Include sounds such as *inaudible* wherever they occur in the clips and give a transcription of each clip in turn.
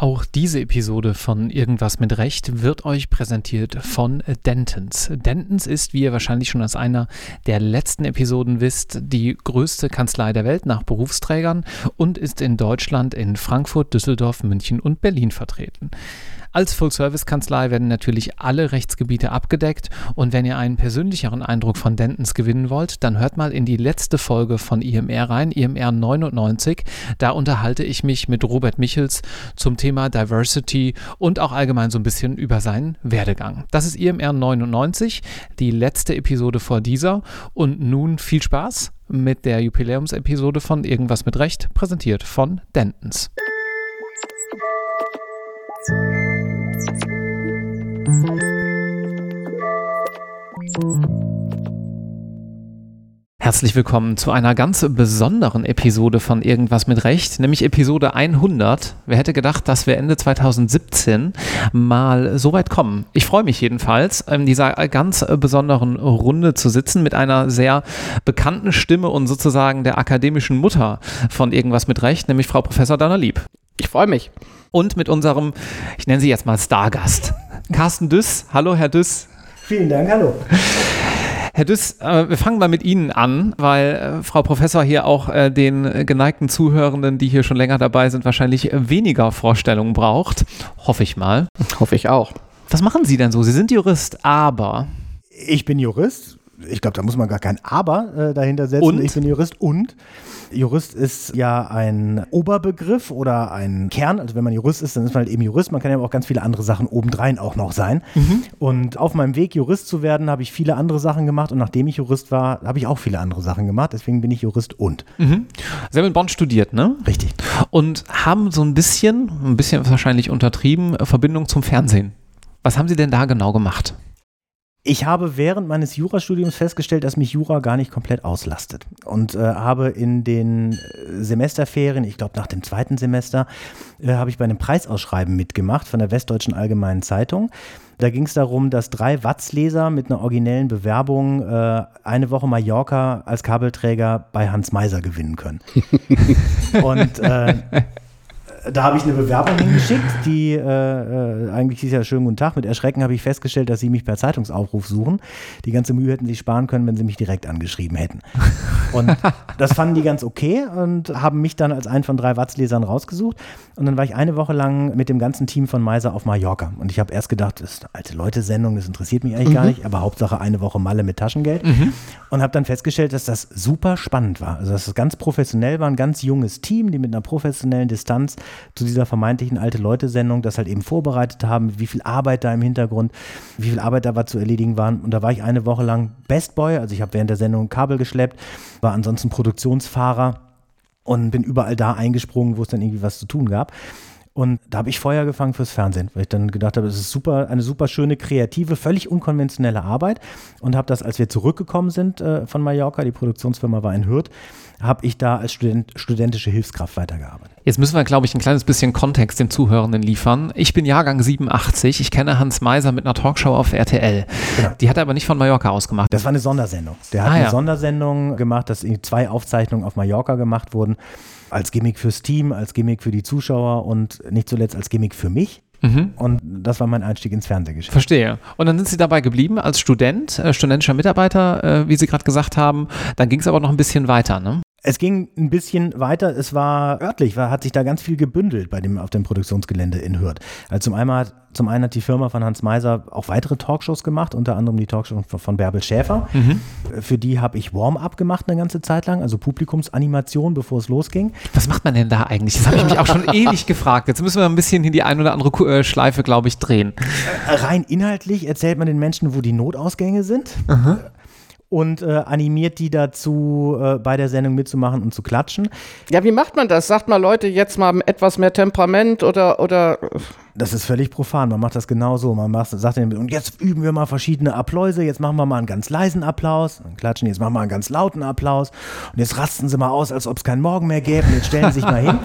Auch diese Episode von Irgendwas mit Recht wird euch präsentiert von Dentons. Dentons ist, wie ihr wahrscheinlich schon aus einer der letzten Episoden wisst, die größte Kanzlei der Welt nach Berufsträgern und ist in Deutschland in Frankfurt, Düsseldorf, München und Berlin vertreten. Als Full-Service-Kanzlei werden natürlich alle Rechtsgebiete abgedeckt und wenn ihr einen persönlicheren Eindruck von Dentons gewinnen wollt, dann hört mal in die letzte Folge von IMR rein, IMR 99. Da unterhalte ich mich mit Robert Michels zum Thema Diversity und auch allgemein so ein bisschen über seinen Werdegang. Das ist IMR 99, die letzte Episode vor dieser und nun viel Spaß mit der Jubiläumsepisode von Irgendwas mit Recht, präsentiert von Dentons. Herzlich willkommen zu einer ganz besonderen Episode von Irgendwas mit Recht, nämlich Episode 100. Wer hätte gedacht, dass wir Ende 2017 mal so weit kommen? Ich freue mich jedenfalls, in dieser ganz besonderen Runde zu sitzen mit einer sehr bekannten Stimme und sozusagen der akademischen Mutter von Irgendwas mit Recht, nämlich Frau Professor Dana Lieb. Ich freue mich. Und mit unserem, ich nenne sie jetzt mal Stargast, Carsten Düss. Hallo, Herr Düss. Vielen Dank, hallo. Herr Düss, äh, wir fangen mal mit Ihnen an, weil äh, Frau Professor hier auch äh, den geneigten Zuhörenden, die hier schon länger dabei sind, wahrscheinlich weniger Vorstellungen braucht. Hoffe ich mal. Hoffe ich auch. Was machen Sie denn so? Sie sind Jurist, aber. Ich bin Jurist. Ich glaube, da muss man gar kein Aber äh, dahinter setzen. Und? Ich bin Jurist und Jurist ist ja ein Oberbegriff oder ein Kern. Also wenn man Jurist ist, dann ist man halt eben Jurist. Man kann ja auch ganz viele andere Sachen obendrein auch noch sein. Mhm. Und auf meinem Weg, Jurist zu werden, habe ich viele andere Sachen gemacht. Und nachdem ich Jurist war, habe ich auch viele andere Sachen gemacht. Deswegen bin ich Jurist und. Mhm. Sie haben in Bonn studiert, ne? Richtig. Und haben so ein bisschen, ein bisschen wahrscheinlich untertrieben, Verbindung zum Fernsehen. Was haben Sie denn da genau gemacht? Ich habe während meines Jurastudiums festgestellt, dass mich Jura gar nicht komplett auslastet und äh, habe in den äh, Semesterferien, ich glaube nach dem zweiten Semester, äh, habe ich bei einem Preisausschreiben mitgemacht von der Westdeutschen Allgemeinen Zeitung. Da ging es darum, dass drei Watz-Leser mit einer originellen Bewerbung äh, eine Woche Mallorca als Kabelträger bei Hans Meiser gewinnen können. *laughs* und äh, da habe ich eine Bewerbung hingeschickt, die äh, äh, eigentlich ist ja schönen guten Tag. Mit Erschrecken habe ich festgestellt, dass sie mich per Zeitungsaufruf suchen. Die ganze Mühe hätten sie sparen können, wenn sie mich direkt angeschrieben hätten. Und das fanden die ganz okay und haben mich dann als einen von drei Watz-Lesern rausgesucht. Und dann war ich eine Woche lang mit dem ganzen Team von Meiser auf Mallorca. Und ich habe erst gedacht, das ist eine alte Leute-Sendung, das interessiert mich eigentlich mhm. gar nicht, aber Hauptsache eine Woche Malle mit Taschengeld. Mhm. Und habe dann festgestellt, dass das super spannend war. Also dass es ganz professionell war, ein ganz junges Team, die mit einer professionellen Distanz zu dieser vermeintlichen alte Leute-Sendung das halt eben vorbereitet haben, wie viel Arbeit da im Hintergrund, wie viel Arbeit da war zu erledigen waren. Und da war ich eine Woche lang Best Boy, also ich habe während der Sendung Kabel geschleppt, war ansonsten Produktionsfahrer und bin überall da eingesprungen, wo es dann irgendwie was zu tun gab. Und da habe ich Feuer gefangen fürs Fernsehen, weil ich dann gedacht habe, es ist super, eine super schöne, kreative, völlig unkonventionelle Arbeit. Und habe das, als wir zurückgekommen sind äh, von Mallorca, die Produktionsfirma war in Hürth, habe ich da als Student, studentische Hilfskraft weitergearbeitet. Jetzt müssen wir, glaube ich, ein kleines bisschen Kontext den Zuhörenden liefern. Ich bin Jahrgang 87. Ich kenne Hans Meiser mit einer Talkshow auf RTL. Genau. Die hat er aber nicht von Mallorca aus gemacht. Das war eine Sondersendung. Der hat ah, eine ja. Sondersendung gemacht, dass zwei Aufzeichnungen auf Mallorca gemacht wurden. Als Gimmick fürs Team, als Gimmick für die Zuschauer und nicht zuletzt als Gimmick für mich. Mhm. Und das war mein Einstieg ins Fernsehgeschäft. Verstehe. Und dann sind Sie dabei geblieben als Student, äh, studentischer Mitarbeiter, äh, wie Sie gerade gesagt haben. Dann ging es aber noch ein bisschen weiter, ne? Es ging ein bisschen weiter. Es war örtlich, war, hat sich da ganz viel gebündelt bei dem, auf dem Produktionsgelände in Hürth. Also zum, einen hat, zum einen hat die Firma von Hans Meiser auch weitere Talkshows gemacht, unter anderem die Talkshow von Bärbel Schäfer. Mhm. Für die habe ich Warm-up gemacht eine ganze Zeit lang, also Publikumsanimation, bevor es losging. Was macht man denn da eigentlich? Das habe ich mich auch schon ewig gefragt. Jetzt müssen wir ein bisschen in die ein oder andere äh, Schleife, glaube ich, drehen. Rein inhaltlich erzählt man den Menschen, wo die Notausgänge sind. Mhm und äh, animiert die dazu, äh, bei der Sendung mitzumachen und zu klatschen. Ja, wie macht man das? Sagt mal Leute jetzt mal etwas mehr Temperament oder, oder das ist völlig profan. Man macht das genau so. Man macht, sagt dann, und jetzt üben wir mal verschiedene Appläuse. Jetzt machen wir mal einen ganz leisen Applaus. Dann klatschen, jetzt machen wir einen ganz lauten Applaus. Und jetzt rasten sie mal aus, als ob es keinen Morgen mehr gäbe. Und jetzt stellen sie sich mal hin.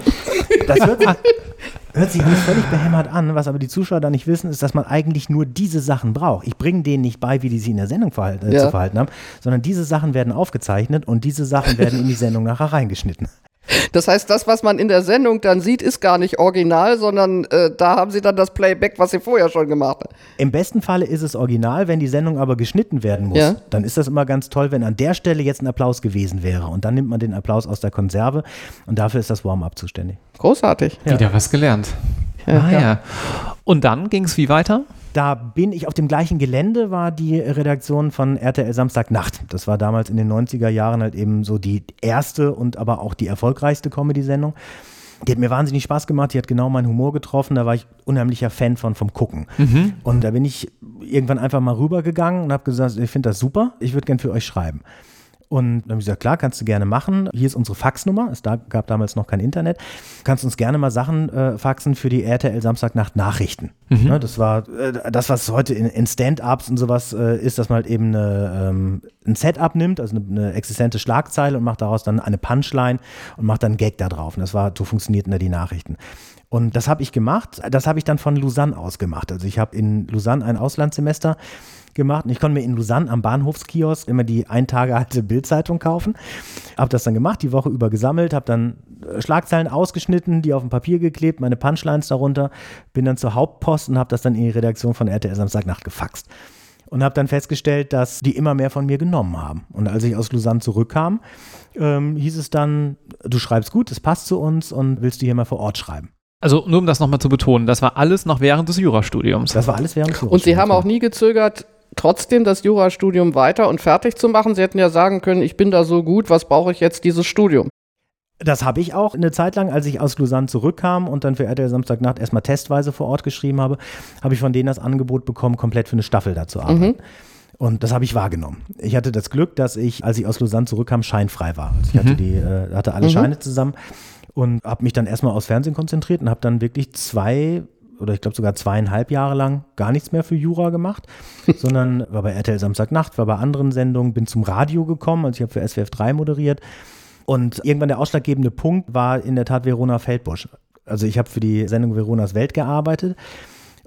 Das sich, *laughs* hört sich alles völlig behämmert an. Was aber die Zuschauer da nicht wissen, ist, dass man eigentlich nur diese Sachen braucht. Ich bringe denen nicht bei, wie die sich in der Sendung verhalten, äh, ja. zu verhalten haben, sondern diese Sachen werden aufgezeichnet und diese Sachen werden in die Sendung nachher reingeschnitten. Das heißt, das, was man in der Sendung dann sieht, ist gar nicht original, sondern äh, da haben sie dann das Playback, was sie vorher schon gemacht haben. Im besten Falle ist es original, wenn die Sendung aber geschnitten werden muss. Ja. Dann ist das immer ganz toll, wenn an der Stelle jetzt ein Applaus gewesen wäre. Und dann nimmt man den Applaus aus der Konserve und dafür ist das Warm-up zuständig. Großartig. Wieder was gelernt. Ja, ah ja. ja. Und dann ging es wie weiter? Da bin ich auf dem gleichen Gelände, war die Redaktion von RTL Samstagnacht. Das war damals in den 90er Jahren halt eben so die erste und aber auch die erfolgreichste Comedy-Sendung. Die hat mir wahnsinnig Spaß gemacht, die hat genau meinen Humor getroffen, da war ich unheimlicher Fan von vom Gucken. Und da bin ich irgendwann einfach mal rübergegangen und habe gesagt, ich finde das super, ich würde gern für euch schreiben. Und dann habe ich gesagt, klar, kannst du gerne machen. Hier ist unsere Faxnummer. Es gab damals noch kein Internet. Kannst uns gerne mal Sachen äh, faxen für die RTL Samstagnacht Nachrichten. Ne, das war äh, das, was heute in, in Stand-ups und sowas äh, ist, dass man halt eben eine, ähm, ein Setup nimmt, also eine, eine existente Schlagzeile und macht daraus dann eine Punchline und macht dann einen Gag da drauf. Und das war, so funktionierten da die Nachrichten. Und das habe ich gemacht. Das habe ich dann von Lausanne aus gemacht. Also ich habe in Lausanne ein Auslandssemester gemacht und ich konnte mir in Lausanne am Bahnhofskiosk immer die ein Tage alte Bildzeitung kaufen. Habe das dann gemacht, die Woche über gesammelt, habe dann äh, Schlagzeilen ausgeschnitten, die auf dem Papier geklebt, meine Punchlines darunter, bin dann zur Hauptpost und habe das dann in die Redaktion von RTL Samstagnacht gefaxt. Und habe dann festgestellt, dass die immer mehr von mir genommen haben. Und als ich aus Lausanne zurückkam, ähm, hieß es dann, du schreibst gut, es passt zu uns und willst du hier mal vor Ort schreiben. Also nur um das nochmal zu betonen, das war alles noch während des Jurastudiums. Das war alles während des Und Sie haben Jurastudiums, auch nie gezögert, trotzdem das Jurastudium weiter und fertig zu machen. Sie hätten ja sagen können, ich bin da so gut, was brauche ich jetzt dieses Studium? Das habe ich auch eine Zeit lang, als ich aus Lausanne zurückkam und dann für RTL Samstagnacht erstmal testweise vor Ort geschrieben habe, habe ich von denen das Angebot bekommen, komplett für eine Staffel da zu arbeiten. Und das habe ich wahrgenommen. Ich hatte das Glück, dass ich, als ich aus Lausanne zurückkam, scheinfrei war. Also ich hatte, die, äh, hatte alle Scheine zusammen und habe mich dann erstmal aufs Fernsehen konzentriert und habe dann wirklich zwei oder ich glaube sogar zweieinhalb Jahre lang gar nichts mehr für Jura gemacht, *laughs* sondern war bei RTL Samstagnacht, war bei anderen Sendungen, bin zum Radio gekommen, also ich habe für SWF 3 moderiert und irgendwann der ausschlaggebende Punkt war in der Tat Verona Feldbusch. Also ich habe für die Sendung Veronas Welt gearbeitet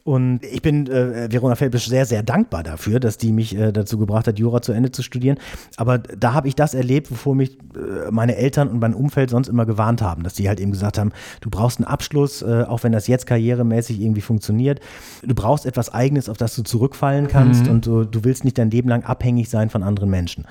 und ich bin äh, Verona Feldbusch sehr, sehr dankbar dafür, dass die mich äh, dazu gebracht hat, Jura zu Ende zu studieren. Aber da habe ich das erlebt, wovor mich äh, meine Eltern und mein Umfeld sonst immer gewarnt haben, dass die halt eben gesagt haben, du brauchst einen Abschluss, äh, auch wenn das jetzt karrieremäßig irgendwie funktioniert. Du brauchst etwas Eigenes, auf das du zurückfallen kannst und du, du willst nicht dein Leben lang abhängig sein von anderen Menschen.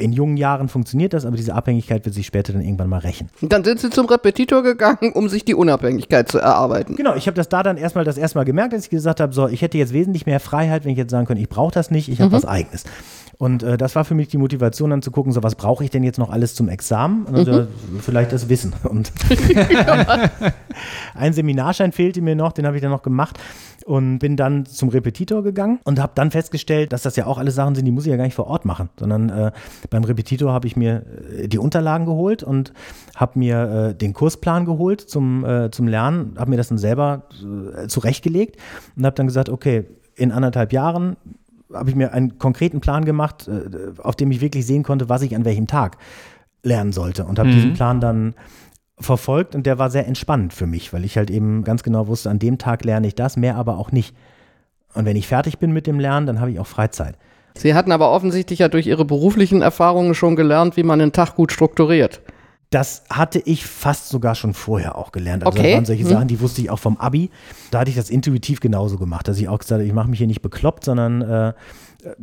In jungen Jahren funktioniert das, aber diese Abhängigkeit wird sich später dann irgendwann mal rächen. Dann sind Sie zum Repetitor gegangen, um sich die Unabhängigkeit zu erarbeiten. Genau, ich habe das da dann erstmal das erste Mal gemerkt, als ich gesagt habe, so, ich hätte jetzt wesentlich mehr Freiheit, wenn ich jetzt sagen könnte, ich brauche das nicht, ich habe was Eigenes. Und äh, das war für mich die Motivation, dann zu gucken, so was brauche ich denn jetzt noch alles zum Examen? Und dann, so, vielleicht das Wissen. Und *laughs* ein Seminarschein fehlte mir noch, den habe ich dann noch gemacht und bin dann zum Repetitor gegangen und habe dann festgestellt, dass das ja auch alles Sachen sind, die muss ich ja gar nicht vor Ort machen, sondern äh, beim Repetitor habe ich mir äh, die Unterlagen geholt und habe mir äh, den Kursplan geholt zum, äh, zum Lernen, habe mir das dann selber zurechtgelegt und habe dann gesagt, okay, in anderthalb Jahren habe ich mir einen konkreten Plan gemacht, äh, auf dem ich wirklich sehen konnte, was ich an welchem Tag lernen sollte und habe Mhm. diesen Plan dann verfolgt und der war sehr entspannend für mich, weil ich halt eben ganz genau wusste, an dem Tag lerne ich das, mehr aber auch nicht. Und wenn ich fertig bin mit dem Lernen, dann habe ich auch Freizeit. Sie hatten aber offensichtlich ja durch Ihre beruflichen Erfahrungen schon gelernt, wie man einen Tag gut strukturiert. Das hatte ich fast sogar schon vorher auch gelernt. Also Okay. das waren solche Hm. Sachen, die wusste ich auch vom Abi. Da hatte ich das intuitiv genauso gemacht, dass ich auch gesagt habe, ich mache mich hier nicht bekloppt, sondern äh,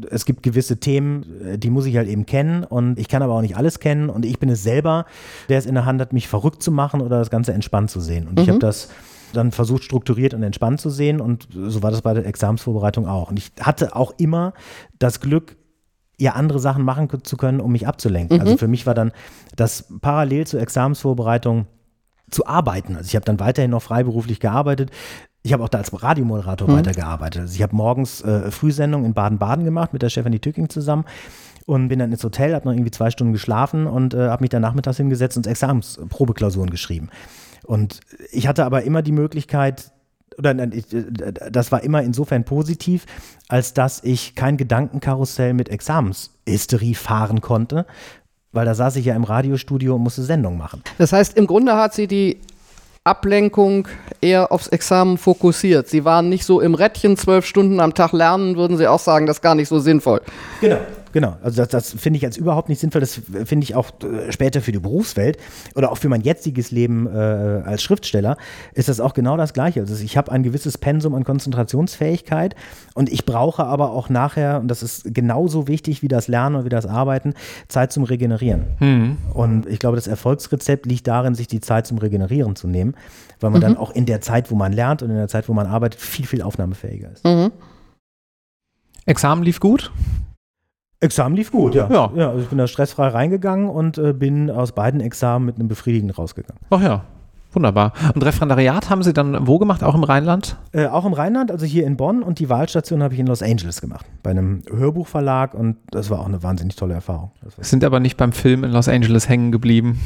es gibt gewisse Themen, äh, die muss ich halt eben kennen und ich kann aber auch nicht alles kennen und ich bin es selber, der es in der Hand hat, mich verrückt zu machen oder das Ganze entspannt zu sehen. Und ich habe das dann versucht, strukturiert und entspannt zu sehen und so war das bei der Examsvorbereitung auch. Und ich hatte auch immer das Glück, ja andere Sachen machen zu können, um mich abzulenken. Also für mich war dann das parallel zur Examensvorbereitung zu arbeiten. Also ich habe dann weiterhin noch freiberuflich gearbeitet. Ich habe auch da als Radiomoderator weitergearbeitet. Also ich habe morgens äh, Frühsendung in Baden-Baden gemacht mit der Stefanie Tücking zusammen und bin dann ins Hotel, habe noch irgendwie zwei Stunden geschlafen und äh, habe mich dann nachmittags hingesetzt und Examensprobeklausuren geschrieben. Und ich hatte aber immer die Möglichkeit, oder äh, das war immer insofern positiv, als dass ich kein Gedankenkarussell mit Examenshysterie fahren konnte, weil da saß ich ja im Radiostudio und musste Sendung machen. Das heißt, im Grunde hat sie die Ablenkung eher aufs Examen fokussiert. Sie waren nicht so im Rädchen zwölf Stunden am Tag lernen, würden Sie auch sagen, das ist gar nicht so sinnvoll. Genau, Genau, also das, das finde ich als überhaupt nicht sinnvoll. Das finde ich auch äh, später für die Berufswelt oder auch für mein jetziges Leben äh, als Schriftsteller ist das auch genau das Gleiche. Also ich habe ein gewisses Pensum an Konzentrationsfähigkeit und ich brauche aber auch nachher, und das ist genauso wichtig wie das Lernen und wie das Arbeiten, Zeit zum Regenerieren. Mhm. Und ich glaube, das Erfolgsrezept liegt darin, sich die Zeit zum Regenerieren zu nehmen, weil man mhm. dann auch in der Zeit, wo man lernt und in der Zeit, wo man arbeitet, viel, viel aufnahmefähiger ist. Mhm. Examen lief gut? Examen lief gut, ja. Ja, ja also ich bin da stressfrei reingegangen und äh, bin aus beiden Examen mit einem Befriedigend rausgegangen. Ach ja, Wunderbar. Und Referendariat haben Sie dann wo gemacht? Auch im Rheinland? Äh, auch im Rheinland, also hier in Bonn und die Wahlstation habe ich in Los Angeles gemacht, bei einem Hörbuchverlag und das war auch eine wahnsinnig tolle Erfahrung. Sind aber nicht beim Film in Los Angeles hängen geblieben?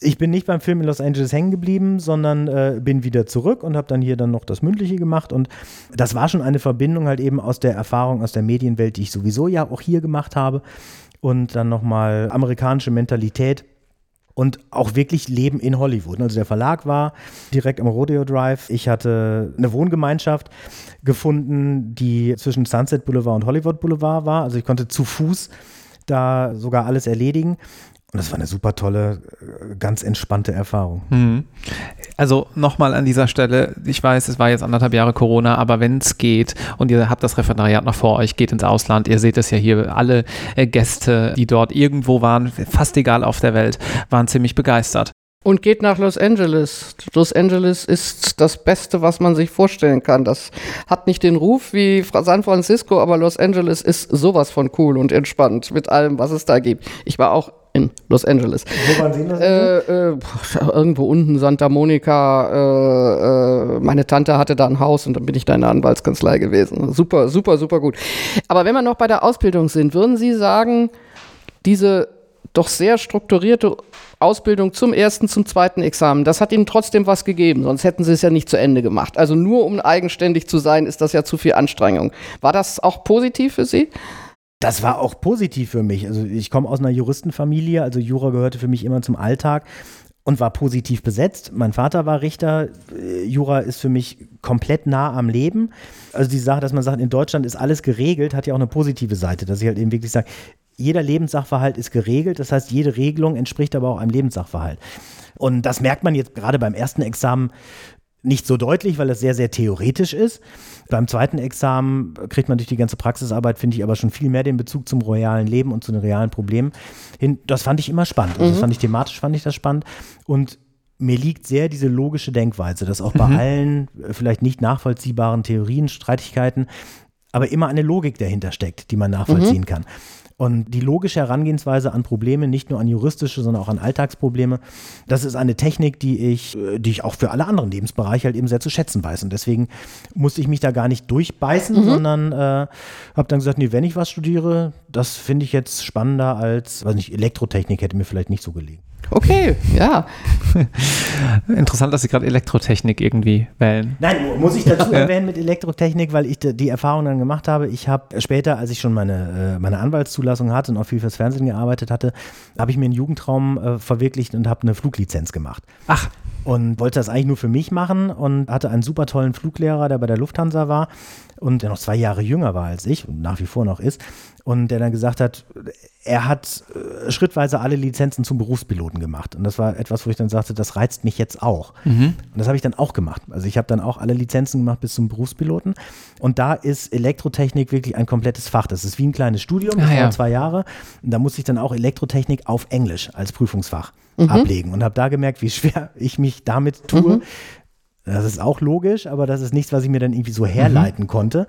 Ich bin nicht beim Film in Los Angeles hängen geblieben, sondern äh, bin wieder zurück und habe dann hier dann noch das Mündliche gemacht und das war schon eine Verbindung halt eben aus der Erfahrung aus der Medienwelt, die ich sowieso ja auch hier gemacht habe und dann nochmal amerikanische Mentalität und auch wirklich Leben in Hollywood. Also der Verlag war direkt am Rodeo Drive. Ich hatte eine Wohngemeinschaft gefunden, die zwischen Sunset Boulevard und Hollywood Boulevard war. Also ich konnte zu Fuß da sogar alles erledigen. Und das war eine super tolle, äh, ganz entspannte Erfahrung. Mhm. Also nochmal an dieser Stelle, ich weiß, es war jetzt anderthalb Jahre Corona, aber wenn es geht und ihr habt das Referendariat noch vor euch, geht ins Ausland, ihr seht es ja hier, alle äh, Gäste, die dort irgendwo waren, fast egal auf der Welt, waren ziemlich begeistert. Und geht nach Los Angeles. Los Angeles ist das Beste, was man sich vorstellen kann. Das hat nicht den Ruf wie San Francisco, aber Los Angeles ist sowas von cool und entspannt mit allem, was es da gibt. Ich war auch in Los Angeles. Wo waren Sie in Los Angeles? Äh, äh, irgendwo unten, Santa Monica. Äh, äh, meine Tante hatte da ein Haus und dann bin ich da in der Anwaltskanzlei gewesen. Super, super, super gut. Aber wenn wir noch bei der Ausbildung sind, würden Sie sagen, diese doch sehr strukturierte Ausbildung zum ersten, zum zweiten Examen, das hat Ihnen trotzdem was gegeben, sonst hätten Sie es ja nicht zu Ende gemacht. Also nur um eigenständig zu sein, ist das ja zu viel Anstrengung. War das auch positiv für Sie? Das war auch positiv für mich. Also ich komme aus einer Juristenfamilie, also Jura gehörte für mich immer zum Alltag und war positiv besetzt. Mein Vater war Richter. Äh, Jura ist für mich komplett nah am Leben. Also die Sache, dass man sagt, in Deutschland ist alles geregelt, hat ja auch eine positive Seite, dass ich halt eben wirklich sage, jeder Lebenssachverhalt ist geregelt. Das heißt, jede Regelung entspricht aber auch einem Lebenssachverhalt. Und das merkt man jetzt gerade beim ersten Examen nicht so deutlich, weil es sehr, sehr theoretisch ist. Beim zweiten Examen kriegt man durch die ganze Praxisarbeit, finde ich, aber schon viel mehr den Bezug zum realen Leben und zu den realen Problemen hin. Das fand ich immer spannend. Also das mhm. fand ich thematisch, fand ich das spannend. Und mir liegt sehr diese logische Denkweise, dass auch bei mhm. allen äh, vielleicht nicht nachvollziehbaren Theorien, Streitigkeiten, aber immer eine Logik dahinter steckt, die man nachvollziehen mhm. kann. Und die logische Herangehensweise an Probleme, nicht nur an juristische, sondern auch an Alltagsprobleme, das ist eine Technik, die ich, äh, die ich auch für alle anderen Lebensbereiche halt eben sehr zu schätzen weiß. Und deswegen musste ich mich da gar nicht durchbeißen, mhm. sondern äh, habe dann gesagt, nee, wenn ich was studiere, das finde ich jetzt spannender als, weiß nicht, Elektrotechnik hätte mir vielleicht nicht so gelegen. Okay, ja. *laughs* Interessant, dass Sie gerade Elektrotechnik irgendwie wählen. Nein, muss ich dazu *laughs* erwähnen mit Elektrotechnik, weil ich die Erfahrung dann gemacht habe. Ich habe später, als ich schon meine, äh, meine Anwaltszulassung hatte und auch viel fürs Fernsehen gearbeitet hatte, habe ich mir einen Jugendtraum äh, verwirklicht und habe eine Fluglizenz gemacht. Ach. Und wollte das eigentlich nur für mich machen und hatte einen super tollen Fluglehrer, der bei der Lufthansa war und der noch zwei Jahre jünger war als ich und nach wie vor noch ist und der dann gesagt hat, er hat äh, schrittweise alle Lizenzen zum Berufspiloten gemacht. Und das war etwas, wo ich dann sagte, das reizt mich jetzt auch. Mhm. Und das habe ich dann auch gemacht. Also ich habe dann auch alle Lizenzen gemacht bis zum Berufspiloten. Und da ist Elektrotechnik wirklich ein komplettes Fach. Das ist wie ein kleines Studium, das ah, ja. zwei Jahre. Und da musste ich dann auch Elektrotechnik auf Englisch als Prüfungsfach mhm. ablegen. Und habe da gemerkt, wie schwer *laughs* ich mich damit tue. Mhm. Das ist auch logisch, aber das ist nichts, was ich mir dann irgendwie so herleiten mhm. konnte.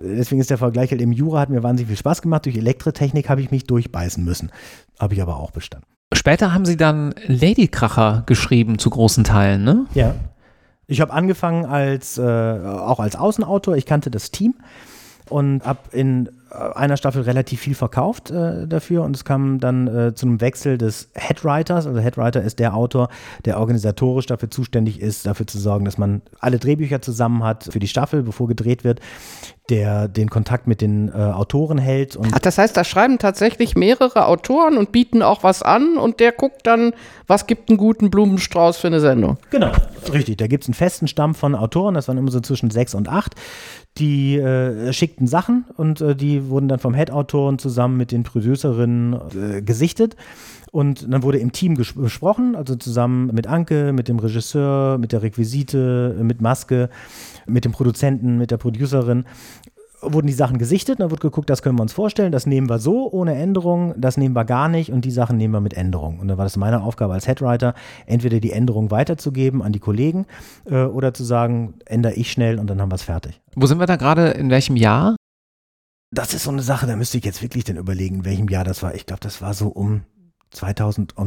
Deswegen ist der Vergleich halt im Jura hat mir wahnsinnig viel Spaß gemacht. Durch Elektrotechnik habe ich mich durchbeißen müssen. Habe ich aber auch bestanden. Später haben Sie dann Ladykracher geschrieben zu großen Teilen, ne? Ja. Ich habe angefangen als äh, auch als Außenautor. Ich kannte das Team und habe in einer Staffel relativ viel verkauft äh, dafür und es kam dann äh, zu einem Wechsel des Headwriters. Also Headwriter ist der Autor, der organisatorisch dafür zuständig ist, dafür zu sorgen, dass man alle Drehbücher zusammen hat für die Staffel, bevor gedreht wird, der den Kontakt mit den äh, Autoren hält. Und Ach, das heißt, da schreiben tatsächlich mehrere Autoren und bieten auch was an und der guckt dann, was gibt einen guten Blumenstrauß für eine Sendung. Genau, richtig. Da gibt es einen festen Stamm von Autoren, das waren immer so zwischen sechs und acht die äh, schickten Sachen und äh, die wurden dann vom Head-Autoren zusammen mit den Producerinnen äh, gesichtet. Und dann wurde im Team besprochen, also zusammen mit Anke, mit dem Regisseur, mit der Requisite, mit Maske, mit dem Produzenten, mit der Producerin wurden die Sachen gesichtet, dann wird geguckt, das können wir uns vorstellen, das nehmen wir so ohne Änderung, das nehmen wir gar nicht und die Sachen nehmen wir mit Änderung. Und dann war das meine Aufgabe als Headwriter, entweder die Änderung weiterzugeben an die Kollegen äh, oder zu sagen, ändere ich schnell und dann haben wir es fertig. Wo sind wir da gerade, in welchem Jahr? Das ist so eine Sache, da müsste ich jetzt wirklich dann überlegen, in welchem Jahr das war. Ich glaube, das war so um 2008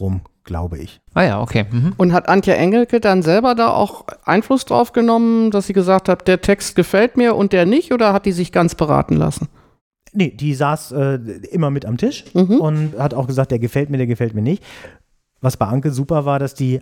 rum, glaube ich. Ah ja, okay. Mhm. Und hat Antje Engelke dann selber da auch Einfluss drauf genommen, dass sie gesagt hat, der Text gefällt mir und der nicht, oder hat die sich ganz beraten lassen? Nee, die saß äh, immer mit am Tisch mhm. und hat auch gesagt, der gefällt mir, der gefällt mir nicht. Was bei Anke super war, dass die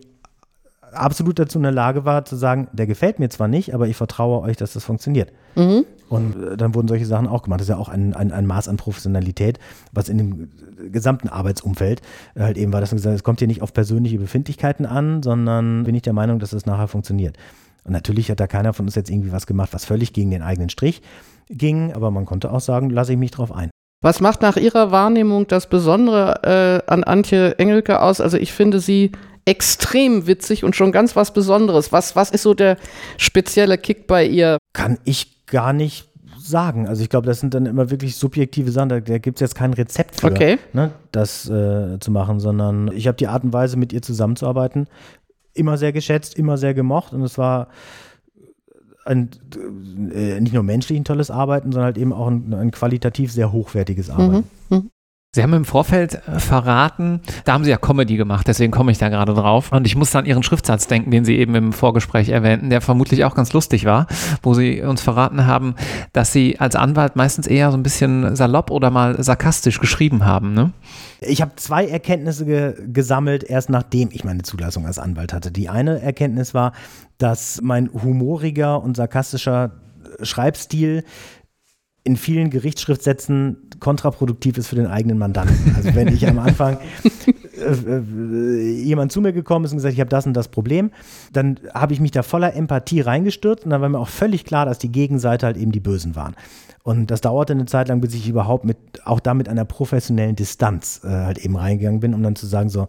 absolut dazu in der Lage war, zu sagen, der gefällt mir zwar nicht, aber ich vertraue euch, dass das funktioniert. Mhm. Und äh, dann wurden solche Sachen auch gemacht. Das ist ja auch ein, ein, ein Maß an Professionalität, was in dem gesamten Arbeitsumfeld äh, halt eben war, dass man gesagt hat, es kommt hier nicht auf persönliche Befindlichkeiten an, sondern bin ich der Meinung, dass es nachher funktioniert. Und natürlich hat da keiner von uns jetzt irgendwie was gemacht, was völlig gegen den eigenen Strich ging, aber man konnte auch sagen, lasse ich mich drauf ein. Was macht nach Ihrer Wahrnehmung das Besondere äh, an Antje Engelke aus? Also ich finde sie extrem witzig und schon ganz was Besonderes. Was, was ist so der spezielle Kick bei ihr? Kann ich gar nicht sagen. Also ich glaube, das sind dann immer wirklich subjektive Sachen. Da, da gibt es jetzt kein Rezept für, okay. ne, das äh, zu machen, sondern ich habe die Art und Weise, mit ihr zusammenzuarbeiten, immer sehr geschätzt, immer sehr gemocht und es war ein, äh, nicht nur menschlich ein tolles Arbeiten, sondern halt eben auch ein, ein qualitativ sehr hochwertiges Arbeiten. Mhm. Mhm. Sie haben im Vorfeld äh, verraten, da haben Sie ja Comedy gemacht, deswegen komme ich da gerade drauf. Und ich muss an Ihren Schriftsatz denken, den Sie eben im Vorgespräch erwähnten, der vermutlich auch ganz lustig war, wo Sie uns verraten haben, dass Sie als Anwalt meistens eher so ein bisschen salopp oder mal sarkastisch geschrieben haben. Ne? Ich habe zwei Erkenntnisse ge gesammelt, erst nachdem ich meine Zulassung als Anwalt hatte. Die eine Erkenntnis war, dass mein humoriger und sarkastischer Schreibstil in vielen Gerichtsschriftsätzen kontraproduktiv ist für den eigenen Mandanten. Also wenn ich am Anfang äh, äh, jemand zu mir gekommen ist und gesagt, ich habe das und das Problem, dann habe ich mich da voller Empathie reingestürzt und dann war mir auch völlig klar, dass die Gegenseite halt eben die Bösen waren. Und das dauerte eine Zeit lang, bis ich überhaupt mit, auch da mit einer professionellen Distanz äh, halt eben reingegangen bin, um dann zu sagen, so,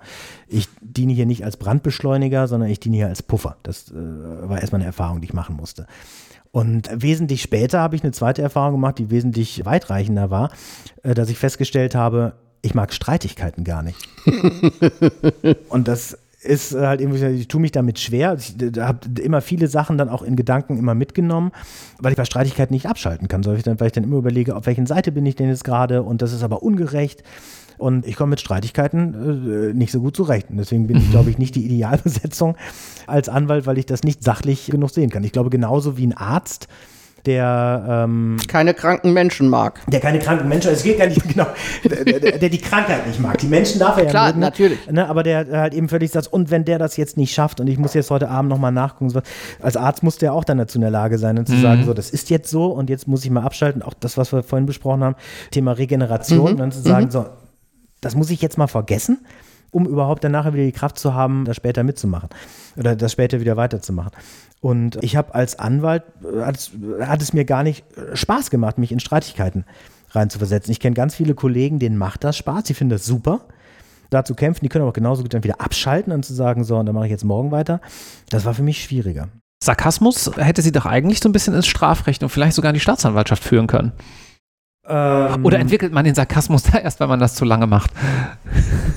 ich diene hier nicht als Brandbeschleuniger, sondern ich diene hier als Puffer. Das äh, war erstmal eine Erfahrung, die ich machen musste. Und wesentlich später habe ich eine zweite Erfahrung gemacht, die wesentlich weitreichender war, äh, dass ich festgestellt habe, ich mag Streitigkeiten gar nicht. *laughs* und das ist halt irgendwie, ich tue mich damit schwer. Ich habe immer viele Sachen dann auch in Gedanken immer mitgenommen, weil ich bei Streitigkeiten nicht abschalten kann, weil ich dann, weil ich dann immer überlege, auf welchen Seite bin ich denn jetzt gerade und das ist aber ungerecht. Und ich komme mit Streitigkeiten äh, nicht so gut zurecht. Und deswegen bin ich, *laughs* glaube ich, nicht die Idealbesetzung als Anwalt, weil ich das nicht sachlich genug sehen kann. Ich glaube, genauso wie ein Arzt der ähm, keine kranken Menschen mag. Der keine kranken Menschen, es geht gar nicht *laughs* genau, der, der, der, die Krankheit nicht mag. Die Menschen darf er ja Klar, mögen, natürlich. Ne, aber der halt eben völlig sagt, und wenn der das jetzt nicht schafft und ich muss jetzt heute Abend nochmal nachgucken, so, als Arzt muss der auch dann dazu in der Lage sein und zu mhm. sagen, so, das ist jetzt so und jetzt muss ich mal abschalten. Auch das, was wir vorhin besprochen haben, Thema Regeneration, mhm. und dann zu sagen, mhm. so, das muss ich jetzt mal vergessen, um überhaupt dann nachher wieder die Kraft zu haben, das später mitzumachen oder das später wieder weiterzumachen. Und ich habe als Anwalt, äh, hat es, hat es mir gar nicht äh, Spaß gemacht, mich in Streitigkeiten reinzuversetzen. Ich kenne ganz viele Kollegen, denen macht das Spaß, sie finden das super da zu kämpfen. Die können aber genauso gut dann wieder abschalten und zu sagen, so, und dann mache ich jetzt morgen weiter. Das war für mich schwieriger. Sarkasmus hätte sie doch eigentlich so ein bisschen ins Strafrecht und vielleicht sogar in die Staatsanwaltschaft führen können. Ähm, Oder entwickelt man den Sarkasmus *laughs* da erst, wenn man das zu lange macht?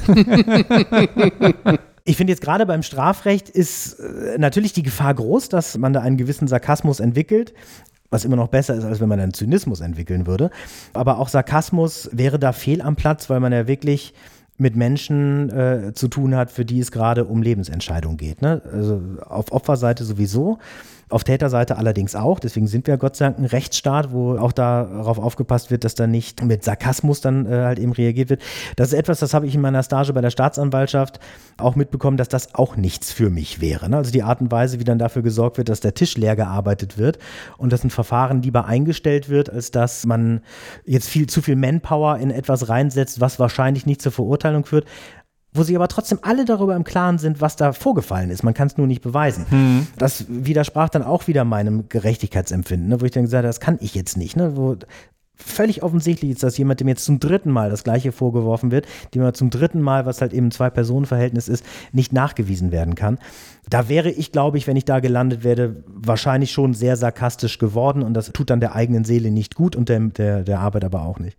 *laughs* Ich finde jetzt gerade beim Strafrecht ist äh, natürlich die Gefahr groß, dass man da einen gewissen Sarkasmus entwickelt was immer noch besser ist, als wenn man einen Zynismus entwickeln würde. Aber auch Sarkasmus wäre da fehl am Platz, weil man ja wirklich mit Menschen äh, zu tun hat, für die es gerade um Lebensentscheidungen geht. Ne? Also auf Opferseite sowieso auf Täterseite allerdings auch. Deswegen sind wir Gott sei Dank ein Rechtsstaat, wo auch darauf aufgepasst wird, dass da nicht mit Sarkasmus dann äh, halt eben reagiert wird. Das ist etwas, das habe ich in meiner Stage bei der Staatsanwaltschaft auch mitbekommen, dass das auch nichts für mich wäre. Ne? Also die Art und Weise, wie dann dafür gesorgt wird, dass der Tisch leer gearbeitet wird und dass ein Verfahren lieber eingestellt wird, als dass man jetzt viel zu viel Manpower in etwas reinsetzt, was wahrscheinlich nicht zur Verurteilung führt wo sie aber trotzdem alle darüber im Klaren sind, was da vorgefallen ist. Man kann es nur nicht beweisen. Mhm. Das widersprach dann auch wieder meinem Gerechtigkeitsempfinden, ne, wo ich dann gesagt habe, das kann ich jetzt nicht. Ne, wo völlig offensichtlich ist, dass jemand, dem jetzt zum dritten Mal das Gleiche vorgeworfen wird, dem er zum dritten Mal, was halt eben ein Zwei-Personen-Verhältnis ist, nicht nachgewiesen werden kann. Da wäre ich, glaube ich, wenn ich da gelandet werde, wahrscheinlich schon sehr sarkastisch geworden und das tut dann der eigenen Seele nicht gut und der, der, der Arbeit aber auch nicht.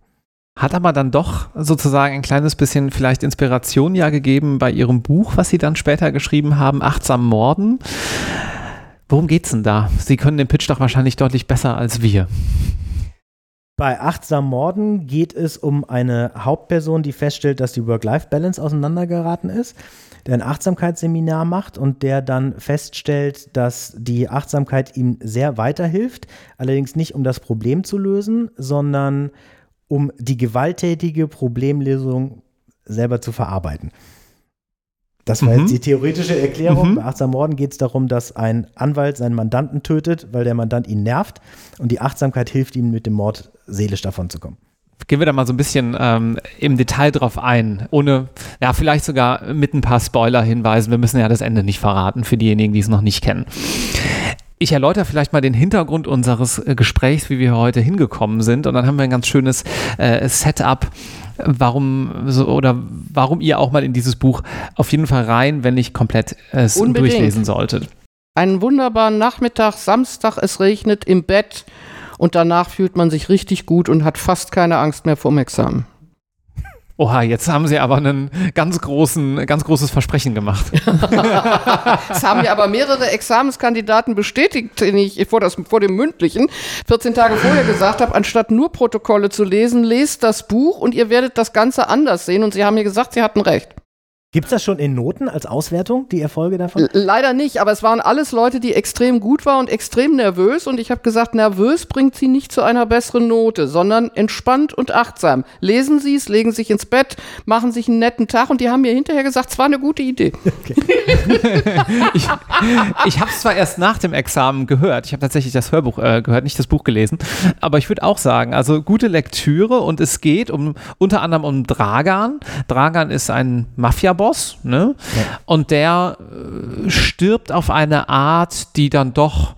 Hat aber dann doch sozusagen ein kleines bisschen vielleicht Inspiration ja gegeben bei ihrem Buch, was sie dann später geschrieben haben, Achtsam Morden. Worum geht's denn da? Sie können den Pitch doch wahrscheinlich deutlich besser als wir. Bei Achtsam Morden geht es um eine Hauptperson, die feststellt, dass die Work-Life-Balance auseinandergeraten ist, der ein Achtsamkeitsseminar macht und der dann feststellt, dass die Achtsamkeit ihm sehr weiterhilft, allerdings nicht um das Problem zu lösen, sondern um die gewalttätige Problemlösung selber zu verarbeiten. Das war mhm. jetzt die theoretische Erklärung. Mhm. Bei Achtsam Morden geht es darum, dass ein Anwalt seinen Mandanten tötet, weil der Mandant ihn nervt und die Achtsamkeit hilft ihm, mit dem Mord seelisch davon zu kommen. Gehen wir da mal so ein bisschen ähm, im Detail drauf ein, ohne, ja, vielleicht sogar mit ein paar Spoiler-Hinweisen. Wir müssen ja das Ende nicht verraten für diejenigen, die es noch nicht kennen. Ich erläutere vielleicht mal den Hintergrund unseres äh, Gesprächs, wie wir heute hingekommen sind. Und dann haben wir ein ganz schönes äh, Setup, warum so, oder warum ihr auch mal in dieses Buch auf jeden Fall rein, wenn nicht komplett es Unbedingt. durchlesen solltet. Einen wunderbaren Nachmittag, Samstag, es regnet im Bett und danach fühlt man sich richtig gut und hat fast keine Angst mehr vorm Examen. Oha, jetzt haben sie aber einen ganz großen, ganz großes Versprechen gemacht. *laughs* Es haben ja aber mehrere Examenskandidaten bestätigt, den ich vor, das, vor dem mündlichen 14 Tage vorher gesagt habe, anstatt nur Protokolle zu lesen, lest das Buch und ihr werdet das Ganze anders sehen. Und sie haben mir gesagt, sie hatten recht. Gibt es das schon in Noten als Auswertung, die Erfolge davon? Leider nicht, aber es waren alles Leute, die extrem gut waren und extrem nervös. Und ich habe gesagt, nervös bringt sie nicht zu einer besseren Note, sondern entspannt und achtsam. Lesen Sie es, legen sich ins Bett, machen sich einen netten Tag. Und die haben mir hinterher gesagt, es war eine gute Idee. *laughs* Okay. *laughs* ich ich habe es zwar erst nach dem Examen gehört. Ich habe tatsächlich das Hörbuch äh, gehört, nicht das Buch gelesen. Aber ich würde auch sagen, also gute Lektüre und es geht um unter anderem um Dragan. Dragan ist ein Mafia- Boss, ne? Ja. Und der äh, stirbt auf eine Art, die dann doch,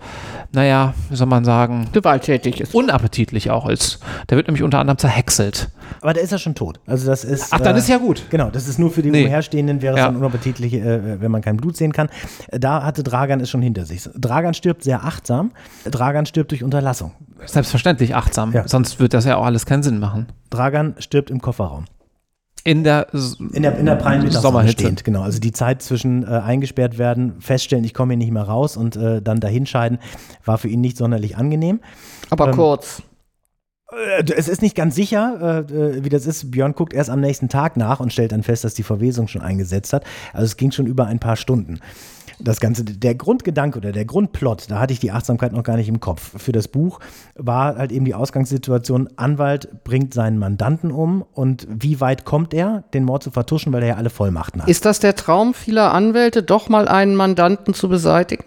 naja, wie soll man sagen, gewalttätig ist. Unappetitlich auch ist. Der wird nämlich unter anderem zerhäckselt. Aber der ist ja schon tot. Also das ist. Ach, dann äh, ist ja gut. Genau, das ist nur für die nee. Umherstehenden, wäre es ja. dann unappetitlich, äh, wenn man kein Blut sehen kann. Da hatte Dragan es schon hinter sich. Dragan stirbt sehr achtsam. Dragan stirbt durch Unterlassung. Selbstverständlich achtsam. Ja. Sonst wird das ja auch alles keinen Sinn machen. Dragan stirbt im Kofferraum. In der, in der, in der prallen Sommerhitze. Stehend, genau. Also die Zeit zwischen äh, eingesperrt werden, feststellen, ich komme hier nicht mehr raus und äh, dann dahinscheiden, war für ihn nicht sonderlich angenehm. Aber ähm, kurz. Äh, es ist nicht ganz sicher, äh, wie das ist. Björn guckt erst am nächsten Tag nach und stellt dann fest, dass die Verwesung schon eingesetzt hat. Also es ging schon über ein paar Stunden das Ganze, der Grundgedanke oder der Grundplot, da hatte ich die Achtsamkeit noch gar nicht im Kopf. Für das Buch war halt eben die Ausgangssituation, Anwalt bringt seinen Mandanten um und wie weit kommt er, den Mord zu vertuschen, weil er ja alle Vollmachten hat. Ist das der Traum vieler Anwälte, doch mal einen Mandanten zu beseitigen?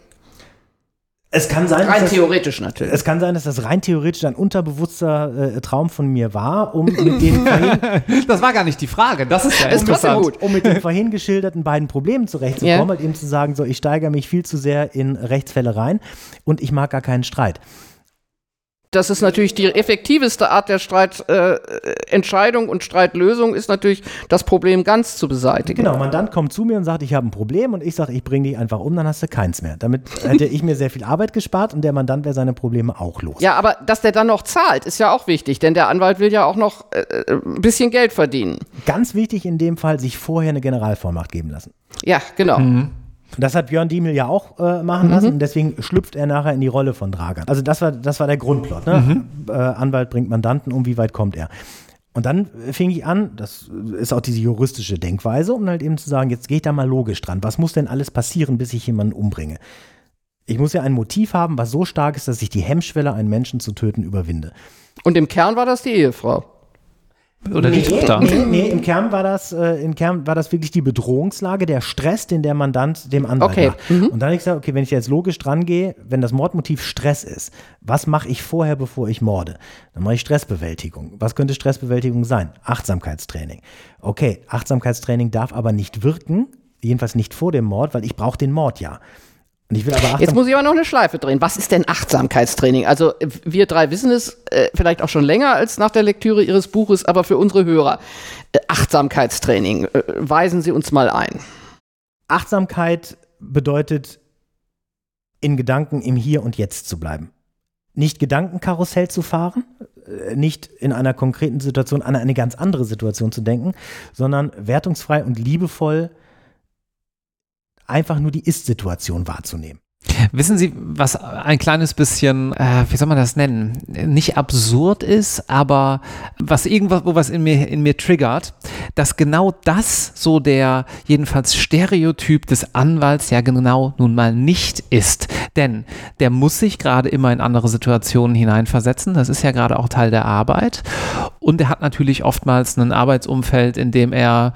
Es kann sein, rein theoretisch das, natürlich. Es kann sein, dass das rein theoretisch ein unterbewusster äh, Traum von mir war, um mit den vorhin, *laughs* Das war gar nicht die Frage, das ist ja interessant. Gut. Um mit den *laughs* vorhin geschilderten beiden Problemen zurechtzukommen, yeah. halt eben zu sagen, so ich steigere mich viel zu sehr in Rechtsfälle rein und ich mag gar keinen Streit das ist natürlich die effektiveste Art der Streitentscheidung äh, und Streitlösung, ist natürlich das Problem ganz zu beseitigen. Genau, Mandant kommt zu mir und sagt, ich habe ein Problem und ich sage, ich bringe dich einfach um, dann hast du keins mehr. Damit hätte ich mir sehr viel Arbeit gespart und der Mandant wäre seine Probleme auch los. Ja, aber dass der dann noch zahlt, ist ja auch wichtig, denn der Anwalt will ja auch noch äh, äh ein bisschen Geld verdienen. Ganz wichtig in dem Fall, sich vorher eine Generalvollmacht geben lassen. Ja, genau. Mhm. Das hat Björn Diemel ja auch äh, machen lassen mhm. und deswegen schlüpft er nachher in die Rolle von Dragan. Also das war, das war der Grundplot. Ne? Mhm. Äh, Anwalt bringt Mandanten um, wie weit kommt er? Und dann fing ich an, das ist auch diese juristische Denkweise, um halt eben zu sagen, jetzt gehe ich da mal logisch dran. Was muss denn alles passieren, bis ich jemanden umbringe? Ich muss ja ein Motiv haben, was so stark ist, dass ich die Hemmschwelle, einen Menschen zu töten, überwinde. Und im Kern war das die Ehefrau. Oder nee, die Tochter? Nee, nee, im Kern war das, äh, im Kern war das wirklich die Bedrohungslage, der Stress, den der Mandant dem Anwalt okay. macht. Mhm. Und dann habe ich gesagt, okay, wenn ich jetzt logisch dran gehe, wenn das Mordmotiv Stress ist, was mache ich vorher, bevor ich morde? Dann mache ich Stressbewältigung. Was könnte Stressbewältigung sein? Achtsamkeitstraining. Okay, Achtsamkeitstraining darf aber nicht wirken, jedenfalls nicht vor dem Mord, weil ich brauche den Mord ja. Jetzt muss ich aber noch eine Schleife drehen. Was ist denn Achtsamkeitstraining? Also wir drei wissen es äh, vielleicht auch schon länger als nach der Lektüre Ihres Buches, aber für unsere Hörer. Äh, Achtsamkeitstraining, äh, weisen Sie uns mal ein. Achtsamkeit bedeutet, in Gedanken im Hier und Jetzt zu bleiben. Nicht Gedankenkarussell zu fahren, äh, nicht in einer konkreten Situation an eine ganz andere Situation zu denken, sondern wertungsfrei und liebevoll einfach nur die Ist-Situation wahrzunehmen. Wissen Sie, was ein kleines bisschen, äh, wie soll man das nennen, nicht absurd ist, aber was irgendwas, wo was in mir, in mir triggert, dass genau das so der jedenfalls Stereotyp des Anwalts ja genau nun mal nicht ist. Denn der muss sich gerade immer in andere Situationen hineinversetzen. Das ist ja gerade auch Teil der Arbeit. Und er hat natürlich oftmals ein Arbeitsumfeld, in dem er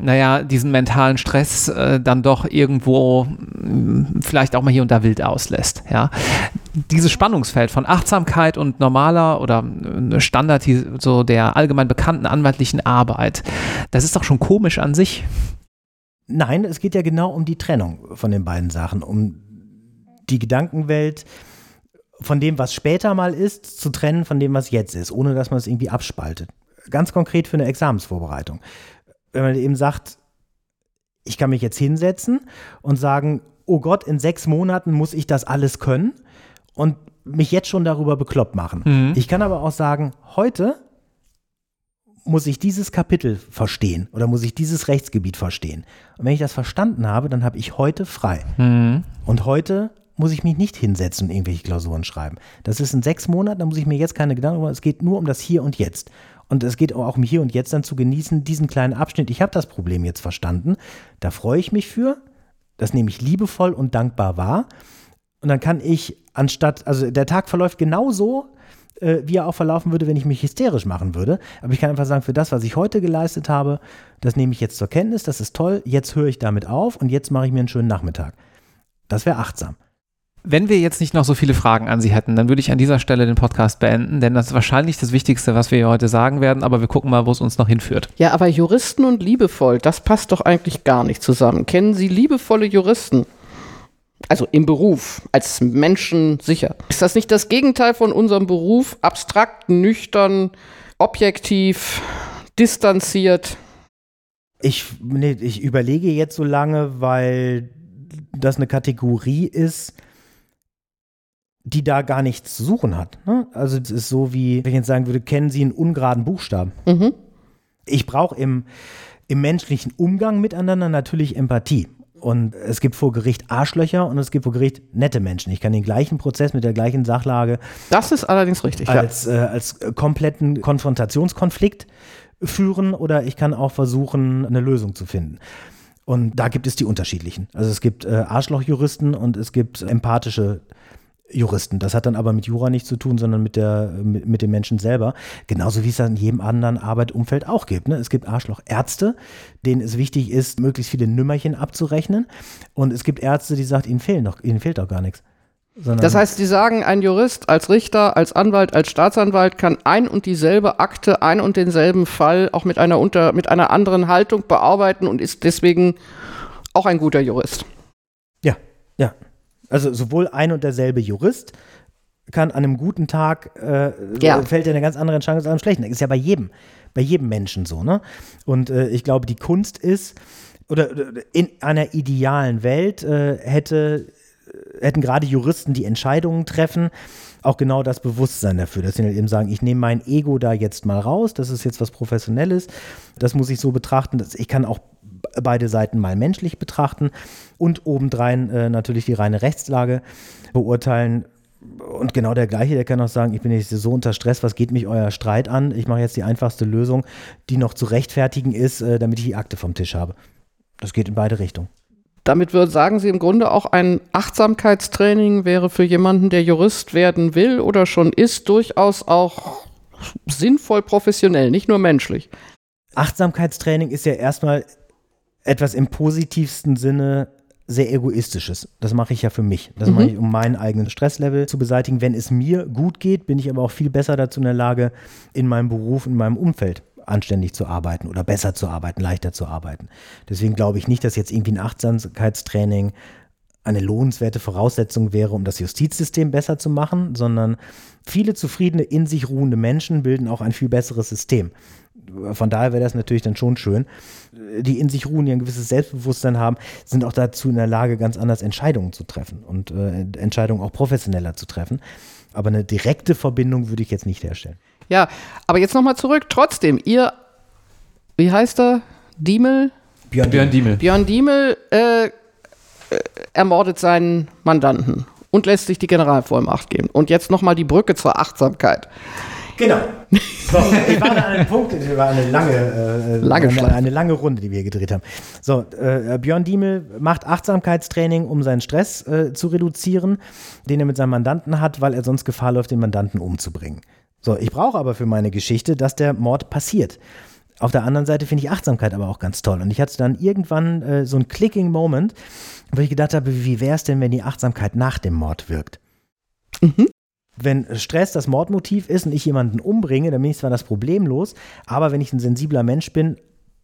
naja, diesen mentalen Stress äh, dann doch irgendwo mh, vielleicht auch mal hier und da wild auslässt. Ja. Dieses Spannungsfeld von Achtsamkeit und normaler oder äh, Standard so der allgemein bekannten anwaltlichen Arbeit, das ist doch schon komisch an sich. Nein, es geht ja genau um die Trennung von den beiden Sachen, um die Gedankenwelt von dem, was später mal ist, zu trennen von dem, was jetzt ist, ohne dass man es irgendwie abspaltet. Ganz konkret für eine Examensvorbereitung wenn man eben sagt, ich kann mich jetzt hinsetzen und sagen, oh Gott, in sechs Monaten muss ich das alles können und mich jetzt schon darüber bekloppt machen. Mhm. Ich kann aber auch sagen, heute muss ich dieses Kapitel verstehen oder muss ich dieses Rechtsgebiet verstehen. Und wenn ich das verstanden habe, dann habe ich heute frei. Mhm. Und heute muss ich mich nicht hinsetzen und irgendwelche Klausuren schreiben. Das ist in sechs Monaten, da muss ich mir jetzt keine Gedanken machen. Es geht nur um das Hier und Jetzt. Und es geht auch um hier und jetzt dann zu genießen, diesen kleinen Abschnitt. Ich habe das Problem jetzt verstanden. Da freue ich mich für. Das nehme ich liebevoll und dankbar wahr. Und dann kann ich anstatt, also der Tag verläuft genauso, äh, wie er auch verlaufen würde, wenn ich mich hysterisch machen würde. Aber ich kann einfach sagen, für das, was ich heute geleistet habe, das nehme ich jetzt zur Kenntnis, das ist toll, jetzt höre ich damit auf und jetzt mache ich mir einen schönen Nachmittag. Das wäre achtsam. Wenn wir jetzt nicht noch so viele Fragen an Sie hätten, dann würde ich an dieser Stelle den Podcast beenden, denn das ist wahrscheinlich das Wichtigste, was wir hier heute sagen werden, aber wir gucken mal, wo es uns noch hinführt. Ja, aber Juristen und liebevoll, das passt doch eigentlich gar nicht zusammen. Kennen Sie liebevolle Juristen? Also im Beruf, als Menschen sicher. Ist das nicht das Gegenteil von unserem Beruf? Abstrakt, nüchtern, objektiv, distanziert? Ich, nee, ich überlege jetzt so lange, weil das eine Kategorie ist, die da gar nichts zu suchen hat. Ne? Also es ist so wie, wenn ich jetzt sagen würde, kennen Sie einen ungeraden Buchstaben? Mhm. Ich brauche im, im menschlichen Umgang miteinander natürlich Empathie. Und es gibt vor Gericht Arschlöcher und es gibt vor Gericht nette Menschen. Ich kann den gleichen Prozess mit der gleichen Sachlage. Das ist allerdings richtig. Als, ja. äh, als kompletten Konfrontationskonflikt führen oder ich kann auch versuchen, eine Lösung zu finden. Und da gibt es die unterschiedlichen. Also es gibt äh, Arschlochjuristen und es gibt empathische Juristen. Das hat dann aber mit Jura nichts zu tun, sondern mit, der, mit, mit dem Menschen selber. Genauso wie es in jedem anderen Arbeitsumfeld auch gibt. Ne? Es gibt Arschlochärzte, denen es wichtig ist, möglichst viele Nümmerchen abzurechnen. Und es gibt Ärzte, die sagen, ihnen, fehlen noch, ihnen fehlt doch gar nichts. Sondern das heißt, Sie sagen, ein Jurist als Richter, als Anwalt, als Staatsanwalt kann ein und dieselbe Akte, ein und denselben Fall auch mit einer, unter, mit einer anderen Haltung bearbeiten und ist deswegen auch ein guter Jurist. Ja, ja. Also sowohl ein und derselbe Jurist kann an einem guten Tag äh, ja. fällt er eine ganz andere Entscheidung als an einem schlechten. Das ist ja bei jedem, bei jedem Menschen so, ne? Und äh, ich glaube, die Kunst ist, oder in einer idealen Welt äh, hätte, hätten gerade Juristen, die Entscheidungen treffen, auch genau das Bewusstsein dafür, dass sie halt eben sagen, ich nehme mein Ego da jetzt mal raus, das ist jetzt was Professionelles, das muss ich so betrachten, dass ich kann auch beide Seiten mal menschlich betrachten und obendrein äh, natürlich die reine Rechtslage beurteilen. Und genau der gleiche, der kann auch sagen, ich bin jetzt so unter Stress, was geht mich euer Streit an? Ich mache jetzt die einfachste Lösung, die noch zu rechtfertigen ist, äh, damit ich die Akte vom Tisch habe. Das geht in beide Richtungen. Damit würde, sagen Sie im Grunde auch ein Achtsamkeitstraining wäre für jemanden, der Jurist werden will oder schon ist, durchaus auch sinnvoll professionell, nicht nur menschlich. Achtsamkeitstraining ist ja erstmal etwas im positivsten Sinne sehr egoistisches. Das mache ich ja für mich. Das mhm. mache ich, um meinen eigenen Stresslevel zu beseitigen. Wenn es mir gut geht, bin ich aber auch viel besser dazu in der Lage, in meinem Beruf, in meinem Umfeld anständig zu arbeiten oder besser zu arbeiten, leichter zu arbeiten. Deswegen glaube ich nicht, dass jetzt irgendwie ein Achtsamkeitstraining eine lohnenswerte Voraussetzung wäre, um das Justizsystem besser zu machen, sondern viele zufriedene, in sich ruhende Menschen bilden auch ein viel besseres System. Von daher wäre das natürlich dann schon schön. Die in sich ruhen, die ein gewisses Selbstbewusstsein haben, sind auch dazu in der Lage, ganz anders Entscheidungen zu treffen und äh, Entscheidungen auch professioneller zu treffen. Aber eine direkte Verbindung würde ich jetzt nicht herstellen. Ja, aber jetzt nochmal zurück. Trotzdem, ihr, wie heißt er? Diemel? Björn, Björn Diemel. Björn Diemel äh, ermordet seinen Mandanten und lässt sich die Generalvollmacht geben. Und jetzt nochmal die Brücke zur Achtsamkeit. Genau. So, *laughs* ich war an einem Punkt, es war eine lange, äh, lange eine, eine, lange Runde, die wir gedreht haben. So, äh, Björn Diemel macht Achtsamkeitstraining, um seinen Stress äh, zu reduzieren, den er mit seinem Mandanten hat, weil er sonst Gefahr läuft, den Mandanten umzubringen. So, ich brauche aber für meine Geschichte, dass der Mord passiert. Auf der anderen Seite finde ich Achtsamkeit aber auch ganz toll. Und ich hatte dann irgendwann äh, so einen clicking Moment, wo ich gedacht habe, wie wäre es denn, wenn die Achtsamkeit nach dem Mord wirkt? Mhm. Wenn Stress das Mordmotiv ist und ich jemanden umbringe, dann bin ich zwar das Problem los, aber wenn ich ein sensibler Mensch bin,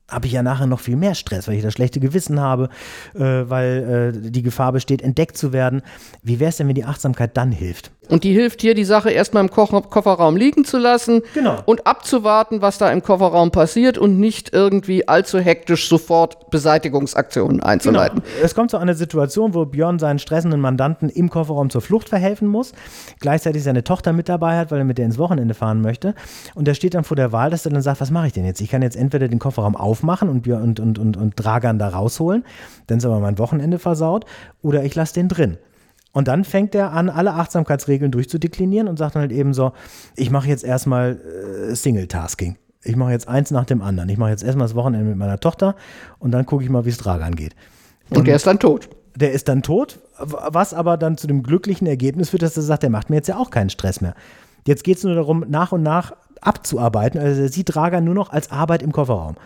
habe ich ja nachher noch viel mehr Stress, weil ich das schlechte Gewissen habe, äh, weil äh, die Gefahr besteht, entdeckt zu werden. Wie wäre es denn, wenn die Achtsamkeit dann hilft? Und die hilft hier, die Sache erstmal im Ko Kofferraum liegen zu lassen genau. und abzuwarten, was da im Kofferraum passiert und nicht irgendwie allzu hektisch sofort Beseitigungsaktionen einzuleiten. Genau. Es kommt zu einer Situation, wo Björn seinen stressenden Mandanten im Kofferraum zur Flucht verhelfen muss, gleichzeitig seine Tochter mit dabei hat, weil er mit der ins Wochenende fahren möchte. Und er steht dann vor der Wahl, dass er dann sagt, was mache ich denn jetzt? Ich kann jetzt entweder den Kofferraum aufmachen und, Björn und, und, und, und Dragan da rausholen, dann ist aber mein Wochenende versaut, oder ich lasse den drin. Und dann fängt er an, alle Achtsamkeitsregeln durchzudeklinieren und sagt dann halt eben so, ich mache jetzt erstmal äh, Single-Tasking. Ich mache jetzt eins nach dem anderen. Ich mache jetzt erstmal das Wochenende mit meiner Tochter und dann gucke ich mal, wie es Dragan geht. Und, und der ist dann tot. Der ist dann tot, was aber dann zu dem glücklichen Ergebnis führt, dass er sagt, der macht mir jetzt ja auch keinen Stress mehr. Jetzt geht es nur darum, nach und nach abzuarbeiten. Also er sieht Dragan nur noch als Arbeit im Kofferraum.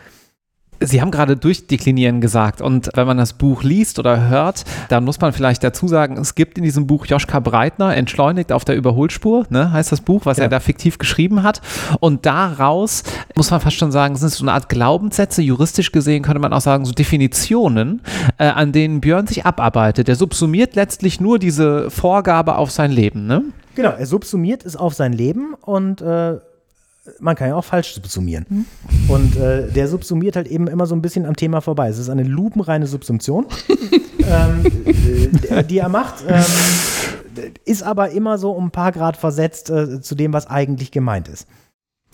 Sie haben gerade durchdeklinieren gesagt und wenn man das Buch liest oder hört, dann muss man vielleicht dazu sagen, es gibt in diesem Buch Joschka Breitner, Entschleunigt auf der Überholspur, ne, heißt das Buch, was ja. er da fiktiv geschrieben hat. Und daraus muss man fast schon sagen, sind so eine Art Glaubenssätze, juristisch gesehen könnte man auch sagen, so Definitionen, äh, an denen Björn sich abarbeitet. Der subsumiert letztlich nur diese Vorgabe auf sein Leben, ne? Genau, er subsumiert es auf sein Leben und äh man kann ja auch falsch subsumieren. Mhm. Und äh, der subsumiert halt eben immer so ein bisschen am Thema vorbei. Es ist eine lupenreine Subsumption, *laughs* ähm, äh, die er macht, ähm, ist aber immer so um ein paar Grad versetzt äh, zu dem, was eigentlich gemeint ist.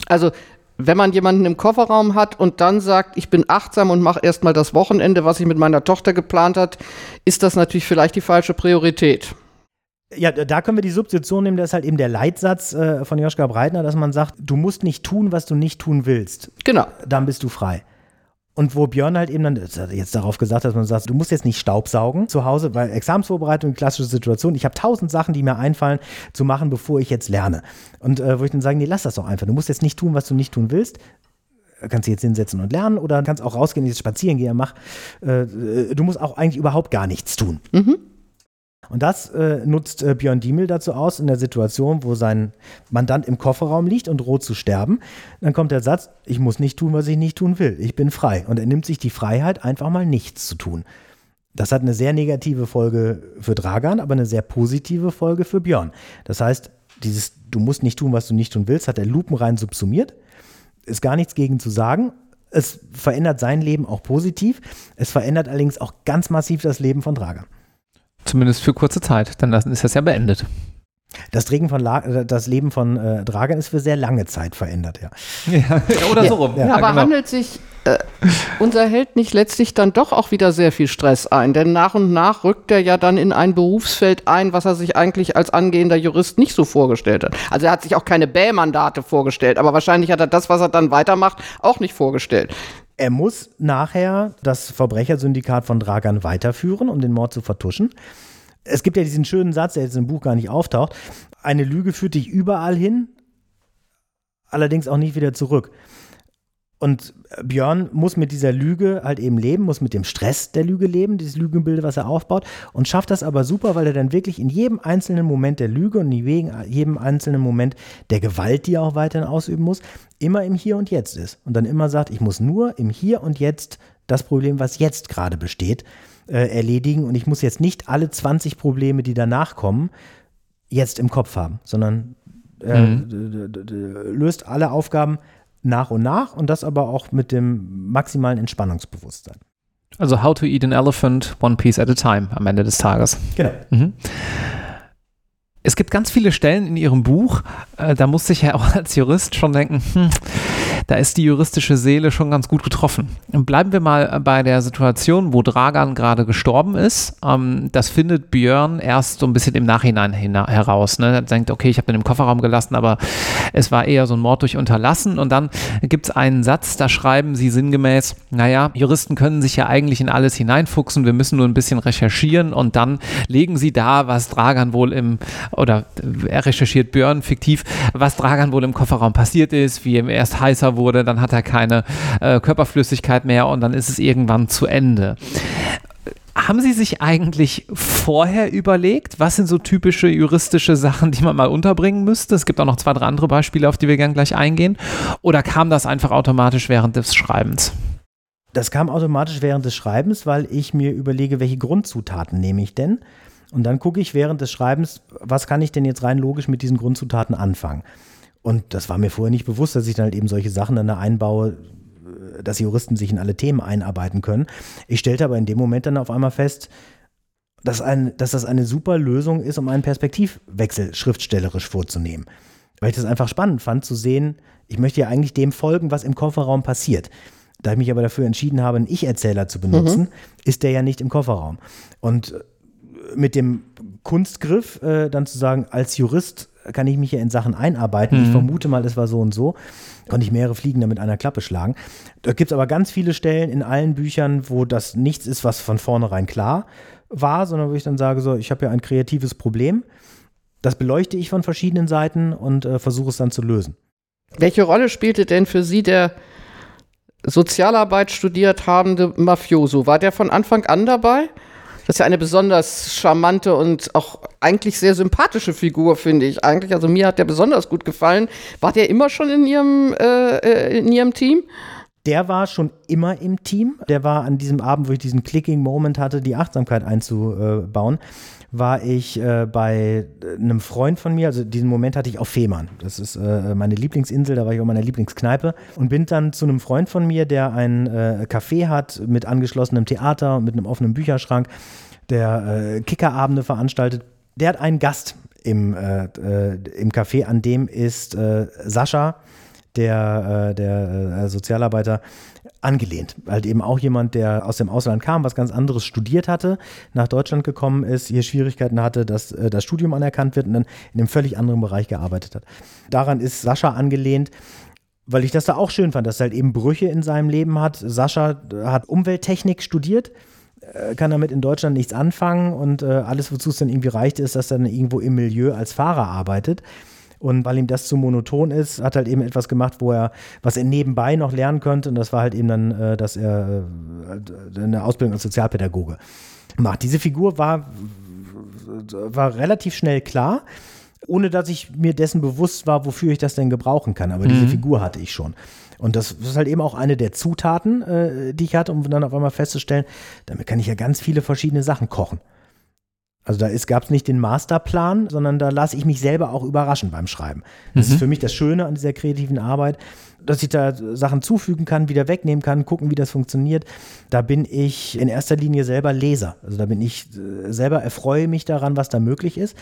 Also wenn man jemanden im Kofferraum hat und dann sagt, ich bin achtsam und mache erstmal das Wochenende, was ich mit meiner Tochter geplant hat, ist das natürlich vielleicht die falsche Priorität. Ja, da können wir die Substitution nehmen, das ist halt eben der Leitsatz äh, von Joschka Breitner, dass man sagt, du musst nicht tun, was du nicht tun willst. Genau. Dann bist du frei. Und wo Björn halt eben dann jetzt darauf gesagt hat, dass man sagt, du musst jetzt nicht Staubsaugen zu Hause, weil Examsvorbereitung, klassische Situation, ich habe tausend Sachen, die mir einfallen, zu machen, bevor ich jetzt lerne. Und äh, wo ich dann sage, nee, lass das doch einfach. Du musst jetzt nicht tun, was du nicht tun willst. Kannst dich jetzt hinsetzen und lernen oder kannst auch rausgehen, jetzt spazieren gehen, mach. Äh, äh, du musst auch eigentlich überhaupt gar nichts tun. Mhm. Und das äh, nutzt äh, Björn Diemel dazu aus, in der Situation, wo sein Mandant im Kofferraum liegt und droht zu sterben. Dann kommt der Satz, ich muss nicht tun, was ich nicht tun will. Ich bin frei. Und er nimmt sich die Freiheit, einfach mal nichts zu tun. Das hat eine sehr negative Folge für Dragan, aber eine sehr positive Folge für Björn. Das heißt, dieses Du musst nicht tun, was du nicht tun willst, hat er lupenrein subsumiert. Ist gar nichts gegen zu sagen. Es verändert sein Leben auch positiv. Es verändert allerdings auch ganz massiv das Leben von Dragan. Zumindest für kurze Zeit, dann ist das ja beendet. Das, von La das Leben von äh, Dragan ist für sehr lange Zeit verändert, ja. *laughs* ja oder ja, so rum. Ja. Aber genau. handelt sich äh, unser Held nicht letztlich dann doch auch wieder sehr viel Stress ein? Denn nach und nach rückt er ja dann in ein Berufsfeld ein, was er sich eigentlich als angehender Jurist nicht so vorgestellt hat. Also er hat sich auch keine Bäh-Mandate vorgestellt, aber wahrscheinlich hat er das, was er dann weitermacht, auch nicht vorgestellt. Er muss nachher das Verbrechersyndikat von Dragan weiterführen, um den Mord zu vertuschen. Es gibt ja diesen schönen Satz, der jetzt im Buch gar nicht auftaucht. Eine Lüge führt dich überall hin, allerdings auch nicht wieder zurück. Und Björn muss mit dieser Lüge halt eben leben, muss mit dem Stress der Lüge leben, dieses Lügenbild, was er aufbaut, und schafft das aber super, weil er dann wirklich in jedem einzelnen Moment der Lüge und in jedem einzelnen Moment der Gewalt, die er auch weiterhin ausüben muss, immer im Hier und Jetzt ist. Und dann immer sagt, ich muss nur im Hier und Jetzt das Problem, was jetzt gerade besteht, äh, erledigen und ich muss jetzt nicht alle 20 Probleme, die danach kommen, jetzt im Kopf haben, sondern äh, mhm. löst alle Aufgaben nach und nach und das aber auch mit dem maximalen Entspannungsbewusstsein. Also How to Eat an Elephant, One Piece at a Time am Ende des Tages. Genau. Mhm. Es gibt ganz viele Stellen in Ihrem Buch, äh, da muss ich ja *laughs* auch als Jurist schon denken, hm, da ist die juristische Seele schon ganz gut getroffen. bleiben wir mal bei der Situation, wo Dragan gerade gestorben ist. Ähm, das findet Björn erst so ein bisschen im Nachhinein heraus. Ne? Er denkt, okay, ich habe den im Kofferraum gelassen, aber es war eher so ein Mord durch Unterlassen. Und dann gibt es einen Satz, da schreiben sie sinngemäß, naja, Juristen können sich ja eigentlich in alles hineinfuchsen, wir müssen nur ein bisschen recherchieren und dann legen sie da, was Dragan wohl im, oder er recherchiert Björn fiktiv, was Dragan wohl im Kofferraum passiert ist, wie ihm erst heißer wurde, dann hat er keine äh, Körperflüssigkeit mehr und dann ist es irgendwann zu Ende. Haben Sie sich eigentlich vorher überlegt, was sind so typische juristische Sachen, die man mal unterbringen müsste? Es gibt auch noch zwei, drei andere Beispiele, auf die wir gerne gleich eingehen. Oder kam das einfach automatisch während des Schreibens? Das kam automatisch während des Schreibens, weil ich mir überlege, welche Grundzutaten nehme ich denn? Und dann gucke ich während des Schreibens, was kann ich denn jetzt rein logisch mit diesen Grundzutaten anfangen? Und das war mir vorher nicht bewusst, dass ich dann halt eben solche Sachen dann da einbaue, dass Juristen sich in alle Themen einarbeiten können. Ich stellte aber in dem Moment dann auf einmal fest, dass, ein, dass das eine super Lösung ist, um einen Perspektivwechsel schriftstellerisch vorzunehmen. Weil ich das einfach spannend fand, zu sehen, ich möchte ja eigentlich dem folgen, was im Kofferraum passiert. Da ich mich aber dafür entschieden habe, einen Ich-Erzähler zu benutzen, mhm. ist der ja nicht im Kofferraum. Und mit dem Kunstgriff äh, dann zu sagen, als Jurist kann ich mich ja in Sachen einarbeiten. Mhm. Ich vermute mal, es war so und so. Konnte ich mehrere Fliegen damit einer Klappe schlagen. Da gibt es aber ganz viele Stellen in allen Büchern, wo das nichts ist, was von vornherein klar war, sondern wo ich dann sage, so, ich habe ja ein kreatives Problem. Das beleuchte ich von verschiedenen Seiten und äh, versuche es dann zu lösen. Welche Rolle spielte denn für Sie der Sozialarbeit studiert habende Mafioso? War der von Anfang an dabei? Das ist ja eine besonders charmante und auch eigentlich sehr sympathische Figur, finde ich eigentlich. Also mir hat der besonders gut gefallen. War der immer schon in Ihrem, äh, äh, in Ihrem Team? Der war schon immer im Team. Der war an diesem Abend, wo ich diesen Clicking-Moment hatte, die Achtsamkeit einzubauen war ich äh, bei einem Freund von mir, also diesen Moment hatte ich auf Fehmarn. Das ist äh, meine Lieblingsinsel, da war ich auch meiner Lieblingskneipe und bin dann zu einem Freund von mir, der ein äh, Café hat mit angeschlossenem Theater und mit einem offenen Bücherschrank, der äh, Kickerabende veranstaltet. Der hat einen Gast im, äh, äh, im Café, an dem ist Sascha, der, der Sozialarbeiter, angelehnt. Halt eben auch jemand, der aus dem Ausland kam, was ganz anderes studiert hatte, nach Deutschland gekommen ist, hier Schwierigkeiten hatte, dass äh, das Studium anerkannt wird und dann in einem völlig anderen Bereich gearbeitet hat. Daran ist Sascha angelehnt weil ich das da auch schön fand, dass er halt eben Brüche in seinem Leben hat. Sascha hat Umwelttechnik studiert, äh, kann damit in Deutschland nichts anfangen und äh, alles, wozu es dann irgendwie reicht, ist, dass er dann irgendwo im Milieu als Fahrer arbeitet. Und weil ihm das zu monoton ist, hat halt eben etwas gemacht, wo er, was er nebenbei noch lernen könnte. Und das war halt eben dann, äh, dass er äh, eine Ausbildung als Sozialpädagoge macht. Diese Figur war, war relativ schnell klar, ohne dass ich mir dessen bewusst war, wofür ich das denn gebrauchen kann. Aber mhm. diese Figur hatte ich schon. Und das ist halt eben auch eine der Zutaten, äh, die ich hatte, um dann auf einmal festzustellen, damit kann ich ja ganz viele verschiedene Sachen kochen. Also da gab es nicht den Masterplan, sondern da lasse ich mich selber auch überraschen beim Schreiben. Das mhm. ist für mich das Schöne an dieser kreativen Arbeit, dass ich da Sachen zufügen kann, wieder wegnehmen kann, gucken, wie das funktioniert. Da bin ich in erster Linie selber Leser. Also da bin ich äh, selber erfreue mich daran, was da möglich ist.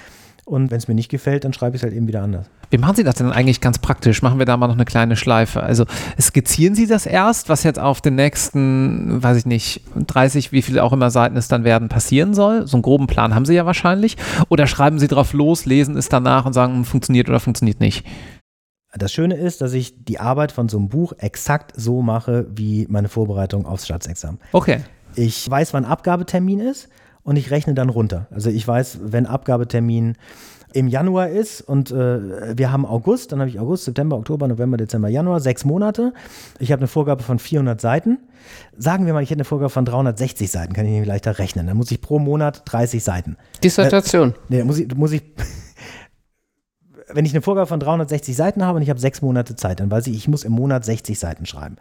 Und wenn es mir nicht gefällt, dann schreibe ich es halt eben wieder anders. Wie machen Sie das denn eigentlich ganz praktisch? Machen wir da mal noch eine kleine Schleife. Also skizzieren Sie das erst, was jetzt auf den nächsten, weiß ich nicht, 30, wie viele auch immer Seiten es dann werden, passieren soll? So einen groben Plan haben Sie ja wahrscheinlich. Oder schreiben Sie drauf los, lesen es danach und sagen, hm, funktioniert oder funktioniert nicht? Das Schöne ist, dass ich die Arbeit von so einem Buch exakt so mache wie meine Vorbereitung aufs Staatsexamen. Okay. Ich weiß, wann Abgabetermin ist und ich rechne dann runter. Also ich weiß, wenn Abgabetermin im Januar ist und äh, wir haben August, dann habe ich August, September, Oktober, November, Dezember, Januar, sechs Monate. Ich habe eine Vorgabe von 400 Seiten. Sagen wir mal, ich hätte eine Vorgabe von 360 Seiten, kann ich nämlich leichter rechnen. Dann muss ich pro Monat 30 Seiten. Dissertation. Äh, nee, muss ich, muss ich *laughs* wenn ich eine Vorgabe von 360 Seiten habe und ich habe sechs Monate Zeit, dann weiß ich, ich muss im Monat 60 Seiten schreiben.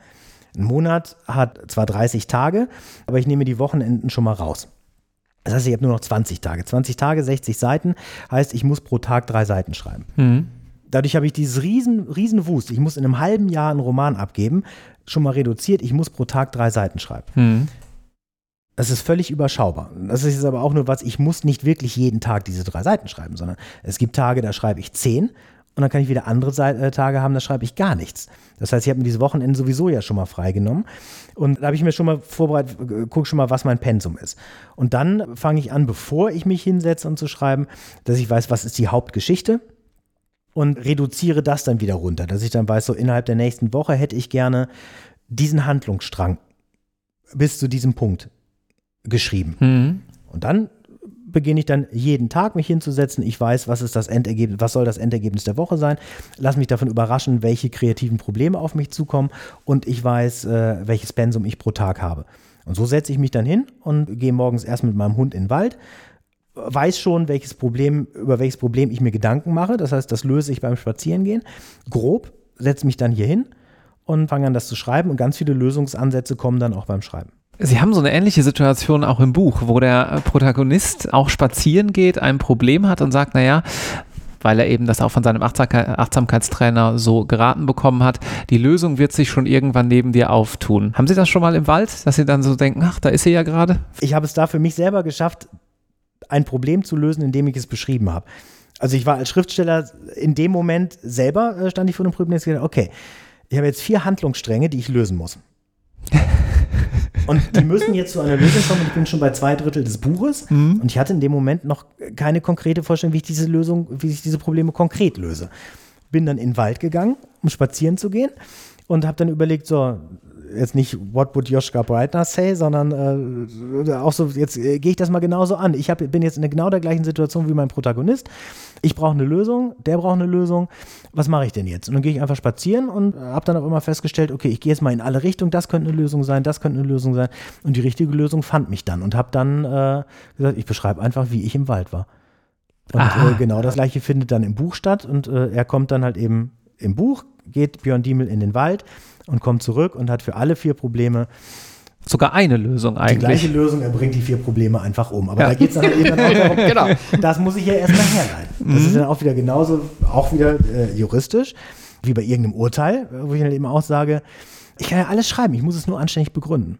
Ein Monat hat zwar 30 Tage, aber ich nehme die Wochenenden schon mal raus. Das heißt, ich habe nur noch 20 Tage. 20 Tage, 60 Seiten, heißt, ich muss pro Tag drei Seiten schreiben. Mhm. Dadurch habe ich dieses riesen, riesen Wust. Ich muss in einem halben Jahr einen Roman abgeben, schon mal reduziert. Ich muss pro Tag drei Seiten schreiben. Mhm. Das ist völlig überschaubar. Das ist aber auch nur was, ich muss nicht wirklich jeden Tag diese drei Seiten schreiben, sondern es gibt Tage, da schreibe ich zehn und dann kann ich wieder andere äh, Tage haben, da schreibe ich gar nichts. Das heißt, ich habe mir diese Wochenende sowieso ja schon mal freigenommen und da habe ich mir schon mal vorbereitet, äh, gucke schon mal, was mein Pensum ist. Und dann fange ich an, bevor ich mich hinsetze und zu schreiben, dass ich weiß, was ist die Hauptgeschichte und reduziere das dann wieder runter, dass ich dann weiß, so innerhalb der nächsten Woche hätte ich gerne diesen Handlungsstrang bis zu diesem Punkt geschrieben. Mhm. Und dann beginne ich dann jeden Tag mich hinzusetzen. Ich weiß, was ist das Endergebnis, was soll das Endergebnis der Woche sein. Lass mich davon überraschen, welche kreativen Probleme auf mich zukommen und ich weiß, äh, welches Pensum ich pro Tag habe. Und so setze ich mich dann hin und gehe morgens erst mit meinem Hund in den Wald, weiß schon, welches Problem, über welches Problem ich mir Gedanken mache. Das heißt, das löse ich beim Spazierengehen. Grob, setze mich dann hier hin und fange an, das zu schreiben. Und ganz viele Lösungsansätze kommen dann auch beim Schreiben. Sie haben so eine ähnliche Situation auch im Buch, wo der Protagonist auch spazieren geht, ein Problem hat und sagt, naja, weil er eben das auch von seinem Achtsamkeitstrainer so geraten bekommen hat, die Lösung wird sich schon irgendwann neben dir auftun. Haben Sie das schon mal im Wald, dass Sie dann so denken, ach, da ist sie ja gerade? Ich habe es da für mich selber geschafft, ein Problem zu lösen, indem ich es beschrieben habe. Also ich war als Schriftsteller in dem Moment selber, äh, stand ich vor dem Problem und gesagt, okay, ich habe jetzt vier Handlungsstränge, die ich lösen muss. *laughs* *laughs* Und die müssen jetzt zu einer Lösung kommen. Ich bin schon bei zwei Drittel des Buches. Mhm. Und ich hatte in dem Moment noch keine konkrete Vorstellung, wie ich diese Lösung, wie ich diese Probleme konkret löse. Bin dann in den Wald gegangen, um spazieren zu gehen. Und habe dann überlegt, so, jetzt nicht What would Joschka Breitner say, sondern äh, auch so, jetzt äh, gehe ich das mal genauso an. Ich hab, bin jetzt in genau der gleichen Situation wie mein Protagonist. Ich brauche eine Lösung, der braucht eine Lösung. Was mache ich denn jetzt? Und dann gehe ich einfach spazieren und habe dann auch immer festgestellt, okay, ich gehe jetzt mal in alle Richtungen, das könnte eine Lösung sein, das könnte eine Lösung sein. Und die richtige Lösung fand mich dann und habe dann äh, gesagt, ich beschreibe einfach, wie ich im Wald war. Und äh, genau das gleiche findet dann im Buch statt und äh, er kommt dann halt eben im Buch, geht Björn Diemel in den Wald und kommt zurück und hat für alle vier Probleme sogar eine Lösung eigentlich. Die gleiche Lösung, er bringt die vier Probleme einfach um. Aber ja. da geht es dann halt *laughs* eben auch darum, genau. das muss ich ja erstmal herleiten. Das mhm. ist dann auch wieder genauso, auch wieder äh, juristisch, wie bei irgendeinem Urteil, wo ich dann eben auch sage, ich kann ja alles schreiben, ich muss es nur anständig begründen.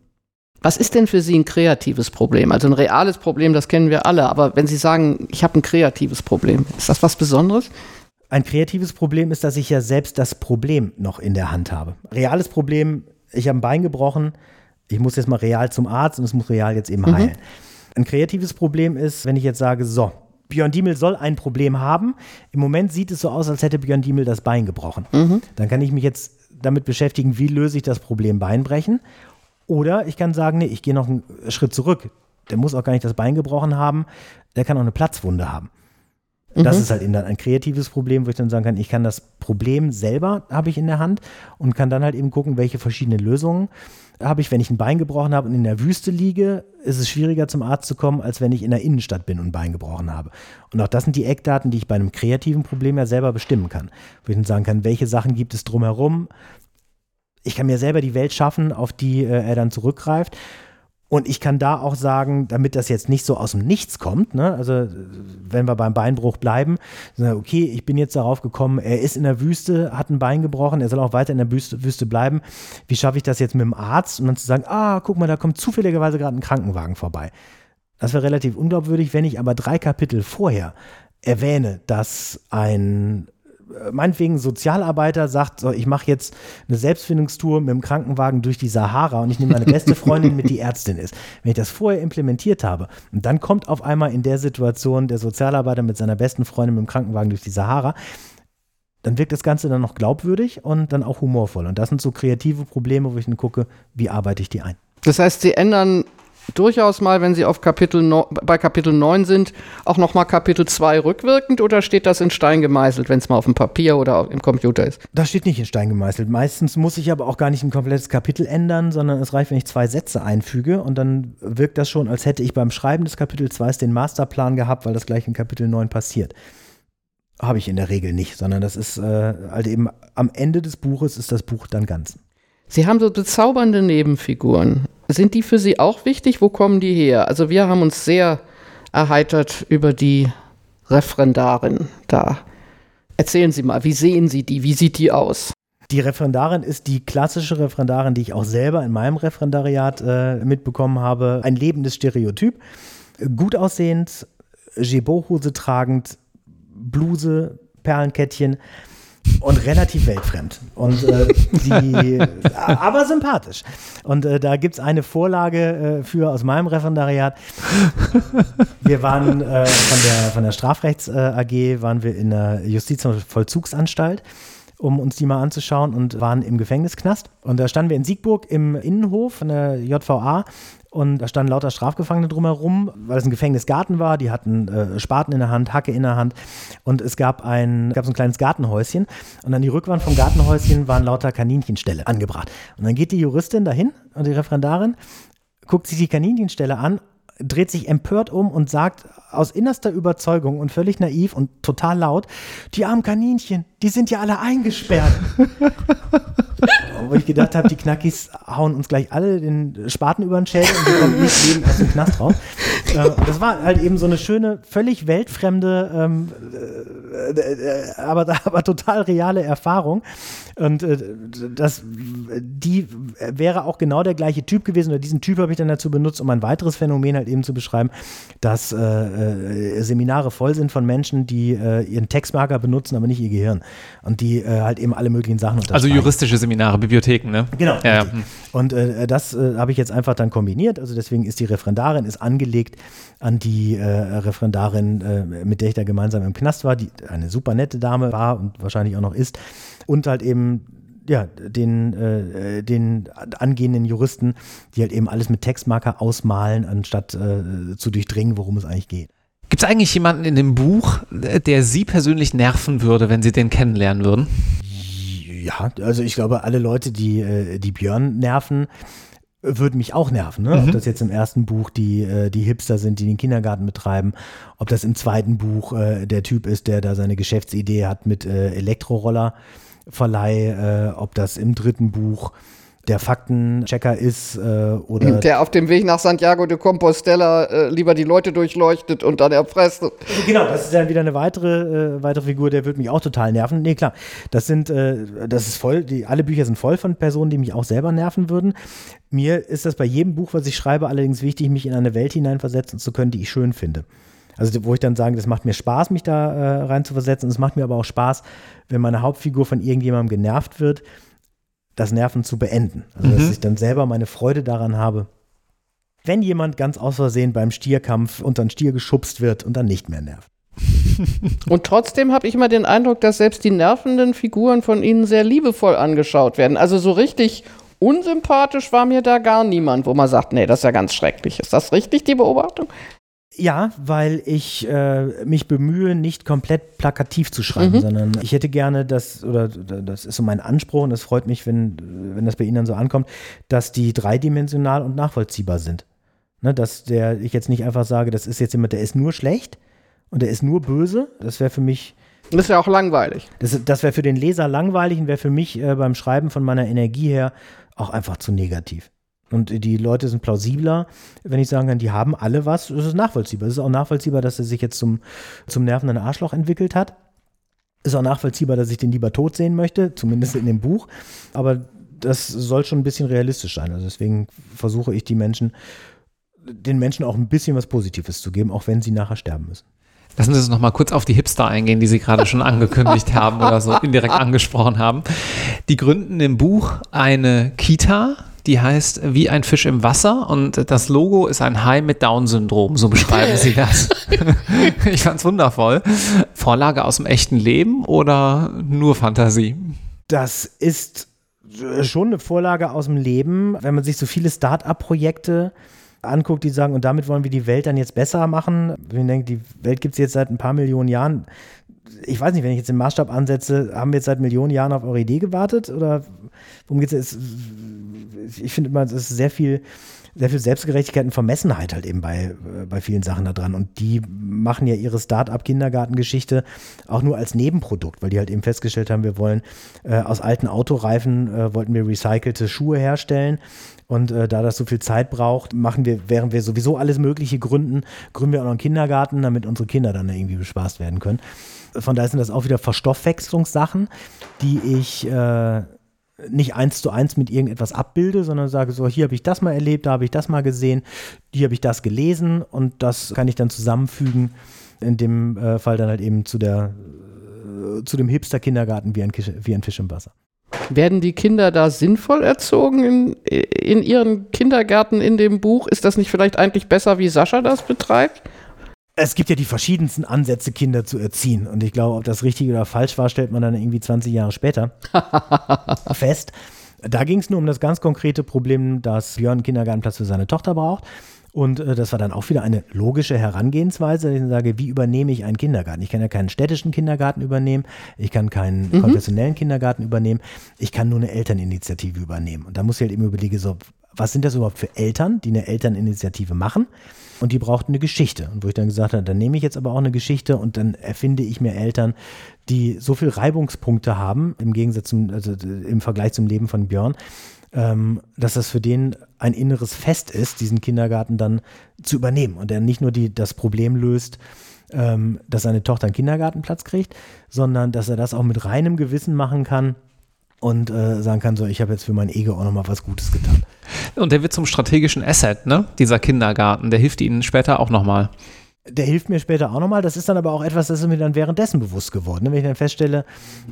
Was ist denn für Sie ein kreatives Problem? Also ein reales Problem, das kennen wir alle, aber wenn Sie sagen, ich habe ein kreatives Problem, ist das was Besonderes? Ein kreatives Problem ist, dass ich ja selbst das Problem noch in der Hand habe. Reales Problem, ich habe ein Bein gebrochen, ich muss jetzt mal real zum Arzt und es muss real jetzt eben mhm. heilen. Ein kreatives Problem ist, wenn ich jetzt sage, so, Björn Diemel soll ein Problem haben. Im Moment sieht es so aus, als hätte Björn Diemel das Bein gebrochen. Mhm. Dann kann ich mich jetzt damit beschäftigen, wie löse ich das Problem Beinbrechen. Oder ich kann sagen, nee, ich gehe noch einen Schritt zurück. Der muss auch gar nicht das Bein gebrochen haben, der kann auch eine Platzwunde haben. Das mhm. ist halt eben dann ein kreatives Problem, wo ich dann sagen kann, ich kann das Problem selber habe ich in der Hand und kann dann halt eben gucken, welche verschiedenen Lösungen habe ich, wenn ich ein Bein gebrochen habe und in der Wüste liege, ist es schwieriger zum Arzt zu kommen, als wenn ich in der Innenstadt bin und ein Bein gebrochen habe. Und auch das sind die Eckdaten, die ich bei einem kreativen Problem ja selber bestimmen kann. Wo ich dann sagen kann, welche Sachen gibt es drumherum. Ich kann mir selber die Welt schaffen, auf die äh, er dann zurückgreift. Und ich kann da auch sagen, damit das jetzt nicht so aus dem Nichts kommt, ne? also wenn wir beim Beinbruch bleiben, okay, ich bin jetzt darauf gekommen, er ist in der Wüste, hat ein Bein gebrochen, er soll auch weiter in der Wüste, Wüste bleiben. Wie schaffe ich das jetzt mit dem Arzt? Und dann zu sagen, ah, guck mal, da kommt zufälligerweise gerade ein Krankenwagen vorbei. Das wäre relativ unglaubwürdig, wenn ich aber drei Kapitel vorher erwähne, dass ein meinetwegen Sozialarbeiter sagt, so, ich mache jetzt eine Selbstfindungstour mit dem Krankenwagen durch die Sahara und ich nehme meine beste Freundin mit, die Ärztin ist. Wenn ich das vorher implementiert habe und dann kommt auf einmal in der Situation der Sozialarbeiter mit seiner besten Freundin mit dem Krankenwagen durch die Sahara, dann wirkt das Ganze dann noch glaubwürdig und dann auch humorvoll. Und das sind so kreative Probleme, wo ich dann gucke, wie arbeite ich die ein. Das heißt, Sie ändern durchaus mal, wenn Sie auf Kapitel no, bei Kapitel 9 sind, auch nochmal Kapitel 2 rückwirkend oder steht das in Stein gemeißelt, wenn es mal auf dem Papier oder im Computer ist? Das steht nicht in Stein gemeißelt. Meistens muss ich aber auch gar nicht ein komplettes Kapitel ändern, sondern es reicht, wenn ich zwei Sätze einfüge und dann wirkt das schon, als hätte ich beim Schreiben des Kapitel 2 den Masterplan gehabt, weil das gleich in Kapitel 9 passiert. Habe ich in der Regel nicht, sondern das ist äh, halt eben am Ende des Buches ist das Buch dann ganz. Sie haben so bezaubernde Nebenfiguren. Sind die für Sie auch wichtig? Wo kommen die her? Also wir haben uns sehr erheitert über die Referendarin da. Erzählen Sie mal, wie sehen Sie die? Wie sieht die aus? Die Referendarin ist die klassische Referendarin, die ich auch selber in meinem Referendariat äh, mitbekommen habe. Ein lebendes Stereotyp. Gut aussehend, Gebot-Hose tragend, Bluse, Perlenkettchen und relativ weltfremd. Und äh, die, *laughs* aber sympathisch. Und äh, da gibt es eine Vorlage äh, für aus meinem Referendariat. Wir waren äh, von der, von der Strafrechts äh, AG, waren wir in der Justiz- und Vollzugsanstalt um uns die mal anzuschauen und waren im Gefängnisknast. Und da standen wir in Siegburg im Innenhof von der JVA und da standen lauter Strafgefangene drumherum, weil es ein Gefängnisgarten war. Die hatten äh, Spaten in der Hand, Hacke in der Hand und es gab ein, gab so ein kleines Gartenhäuschen und an die Rückwand vom Gartenhäuschen waren lauter Kaninchenställe angebracht. Und dann geht die Juristin dahin und die Referendarin guckt sich die Kaninchenställe an dreht sich empört um und sagt aus innerster Überzeugung und völlig naiv und total laut, die armen Kaninchen, die sind ja alle eingesperrt. *laughs* Wo ich gedacht habe, die Knackis hauen uns gleich alle den Spaten über den Schädel und wir kommen nicht lebend aus dem Knast raus. Äh, das war halt eben so eine schöne, völlig weltfremde, ähm, äh, äh, aber, *laughs* aber total reale Erfahrung. Und das, die wäre auch genau der gleiche Typ gewesen, oder diesen Typ habe ich dann dazu benutzt, um ein weiteres Phänomen halt eben zu beschreiben, dass Seminare voll sind von Menschen, die ihren Textmarker benutzen, aber nicht ihr Gehirn. Und die äh, halt eben alle möglichen Sachen Also juristische Seminare, Bibliotheken, ne? Genau. Ja, ja. Und äh, das habe ich jetzt einfach dann kombiniert. Also deswegen ist die Referendarin ist angelegt an die Referendarin, mit der ich da gemeinsam im Knast war, die eine super nette Dame war und wahrscheinlich auch noch ist und halt eben ja, den, äh, den angehenden Juristen, die halt eben alles mit Textmarker ausmalen, anstatt äh, zu durchdringen, worum es eigentlich geht. Gibt es eigentlich jemanden in dem Buch, der Sie persönlich nerven würde, wenn Sie den kennenlernen würden? Ja, also ich glaube, alle Leute, die, äh, die Björn nerven, würden mich auch nerven. Ne? Mhm. Ob das jetzt im ersten Buch die, äh, die Hipster sind, die den Kindergarten betreiben, ob das im zweiten Buch äh, der Typ ist, der da seine Geschäftsidee hat mit äh, Elektroroller Verleih, äh, ob das im dritten Buch der Faktenchecker ist äh, oder der auf dem Weg nach Santiago de Compostela äh, lieber die Leute durchleuchtet und dann erpresst. Genau, das ist dann wieder eine weitere, äh, weitere Figur, der wird mich auch total nerven. Nee, klar, das sind, äh, das ist voll, die, alle Bücher sind voll von Personen, die mich auch selber nerven würden. Mir ist das bei jedem Buch, was ich schreibe, allerdings wichtig, mich in eine Welt hineinversetzen zu können, die ich schön finde. Also wo ich dann sage, das macht mir Spaß, mich da äh, rein zu versetzen. Es macht mir aber auch Spaß, wenn meine Hauptfigur von irgendjemandem genervt wird, das Nerven zu beenden. Also mhm. dass ich dann selber meine Freude daran habe, wenn jemand ganz aus Versehen beim Stierkampf unter einen Stier geschubst wird und dann nicht mehr nervt. *laughs* Und trotzdem habe ich immer den Eindruck, dass selbst die nervenden Figuren von Ihnen sehr liebevoll angeschaut werden. Also so richtig unsympathisch war mir da gar niemand, wo man sagt, nee, das ist ja ganz schrecklich. Ist das richtig, die Beobachtung? Ja, weil ich äh, mich bemühe, nicht komplett plakativ zu schreiben, mhm. sondern ich hätte gerne das, oder das ist so mein Anspruch und es freut mich, wenn, wenn das bei Ihnen dann so ankommt, dass die dreidimensional und nachvollziehbar sind. Ne, dass der, ich jetzt nicht einfach sage, das ist jetzt jemand, der ist nur schlecht und der ist nur böse. Das wäre für mich. Das wäre auch langweilig. Das, das wäre für den Leser langweilig und wäre für mich äh, beim Schreiben von meiner Energie her auch einfach zu negativ. Und die Leute sind plausibler, wenn ich sagen kann, die haben alle was. Das ist nachvollziehbar. Es ist auch nachvollziehbar, dass er sich jetzt zum, zum nervenden Arschloch entwickelt hat. Ist auch nachvollziehbar, dass ich den lieber tot sehen möchte, zumindest in dem Buch. Aber das soll schon ein bisschen realistisch sein. Also deswegen versuche ich die Menschen, den Menschen auch ein bisschen was Positives zu geben, auch wenn sie nachher sterben müssen. Lassen Sie uns noch mal kurz auf die Hipster eingehen, die Sie gerade schon *laughs* angekündigt haben oder so indirekt angesprochen haben. Die gründen im Buch eine Kita, die heißt Wie ein Fisch im Wasser und das Logo ist ein Hai mit Down-Syndrom, so beschreiben sie das. *laughs* ich fand's wundervoll. Vorlage aus dem echten Leben oder nur Fantasie? Das ist schon eine Vorlage aus dem Leben. Wenn man sich so viele Start-up-Projekte anguckt, die sagen, und damit wollen wir die Welt dann jetzt besser machen. Wenn ich denke, die Welt gibt es jetzt seit ein paar Millionen Jahren. Ich weiß nicht, wenn ich jetzt den Maßstab ansetze, haben wir jetzt seit Millionen Jahren auf eure Idee gewartet oder worum geht es? Ich finde immer, es ist sehr viel sehr viel Selbstgerechtigkeit und Vermessenheit halt eben bei, äh, bei vielen Sachen da dran. Und die machen ja ihre Start-up-Kindergartengeschichte auch nur als Nebenprodukt, weil die halt eben festgestellt haben, wir wollen äh, aus alten Autoreifen, äh, wollten wir recycelte Schuhe herstellen. Und äh, da das so viel Zeit braucht, machen wir, während wir sowieso alles Mögliche gründen, gründen wir auch noch einen Kindergarten, damit unsere Kinder dann irgendwie bespaßt werden können. Von daher sind das auch wieder Verstoffwechslungssachen, die ich äh, nicht eins zu eins mit irgendetwas abbilde, sondern sage so, hier habe ich das mal erlebt, da habe ich das mal gesehen, hier habe ich das gelesen und das kann ich dann zusammenfügen, in dem äh, Fall dann halt eben zu der äh, zu dem Hipster-Kindergarten wie ein, wie ein Fisch im Wasser. Werden die Kinder da sinnvoll erzogen in, in ihren Kindergärten in dem Buch? Ist das nicht vielleicht eigentlich besser, wie Sascha das betreibt? Es gibt ja die verschiedensten Ansätze, Kinder zu erziehen. Und ich glaube, ob das richtig oder falsch war, stellt man dann irgendwie 20 Jahre später *laughs* fest. Da ging es nur um das ganz konkrete Problem, dass Björn einen Kindergartenplatz für seine Tochter braucht. Und äh, das war dann auch wieder eine logische Herangehensweise, dass ich sage, wie übernehme ich einen Kindergarten? Ich kann ja keinen städtischen Kindergarten übernehmen, ich kann keinen mhm. konfessionellen Kindergarten übernehmen, ich kann nur eine Elterninitiative übernehmen. Und da muss ich halt eben überlegen, so, was sind das überhaupt für Eltern, die eine Elterninitiative machen? Und die brauchten eine Geschichte. Und wo ich dann gesagt habe, dann nehme ich jetzt aber auch eine Geschichte und dann erfinde ich mir Eltern, die so viel Reibungspunkte haben, im Gegensatz zum, also im Vergleich zum Leben von Björn, ähm, dass das für den ein inneres Fest ist, diesen Kindergarten dann zu übernehmen. Und er nicht nur die, das Problem löst, ähm, dass seine Tochter einen Kindergartenplatz kriegt, sondern dass er das auch mit reinem Gewissen machen kann, und äh, sagen kann, so, ich habe jetzt für mein Ego auch nochmal was Gutes getan. Und der wird zum strategischen Asset, ne? Dieser Kindergarten, der hilft Ihnen später auch nochmal. Der hilft mir später auch nochmal. Das ist dann aber auch etwas, das ist mir dann währenddessen bewusst geworden. Ne? Wenn ich dann feststelle,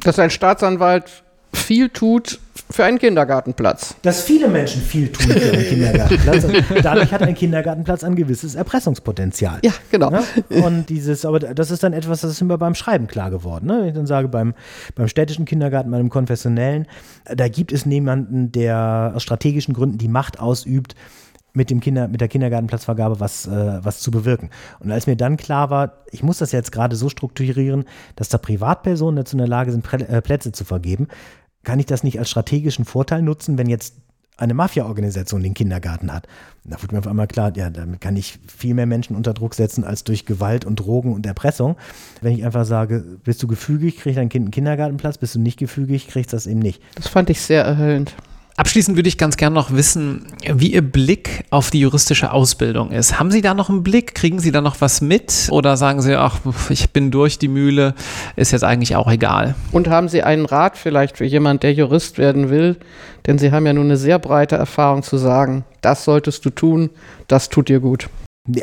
dass ein Staatsanwalt viel tut für einen Kindergartenplatz. Dass viele Menschen viel tun für einen Kindergartenplatz. Und *laughs* dadurch hat ein Kindergartenplatz ein gewisses Erpressungspotenzial. Ja, genau. Ne? Und dieses, aber das ist dann etwas, das ist mir beim Schreiben klar geworden. Ne? Wenn ich dann sage, beim, beim städtischen Kindergarten, beim konfessionellen, da gibt es niemanden, der aus strategischen Gründen die Macht ausübt, mit, dem Kinder, mit der Kindergartenplatzvergabe was, äh, was zu bewirken. Und als mir dann klar war, ich muss das jetzt gerade so strukturieren, dass da Privatpersonen dazu in der Lage sind, Prä äh, Plätze zu vergeben, kann ich das nicht als strategischen Vorteil nutzen, wenn jetzt eine Mafia-Organisation den Kindergarten hat. Da wurde mir auf einmal klar, ja, damit kann ich viel mehr Menschen unter Druck setzen als durch Gewalt und Drogen und Erpressung. Wenn ich einfach sage, bist du gefügig, kriegt dein Kind einen Kindergartenplatz, bist du nicht gefügig, kriegst das eben nicht. Das fand ich sehr erhellend. Abschließend würde ich ganz gerne noch wissen, wie Ihr Blick auf die juristische Ausbildung ist. Haben Sie da noch einen Blick? Kriegen Sie da noch was mit? Oder sagen Sie, ach, ich bin durch die Mühle, ist jetzt eigentlich auch egal? Und haben Sie einen Rat vielleicht für jemanden, der Jurist werden will? Denn Sie haben ja nun eine sehr breite Erfahrung zu sagen, das solltest du tun, das tut dir gut.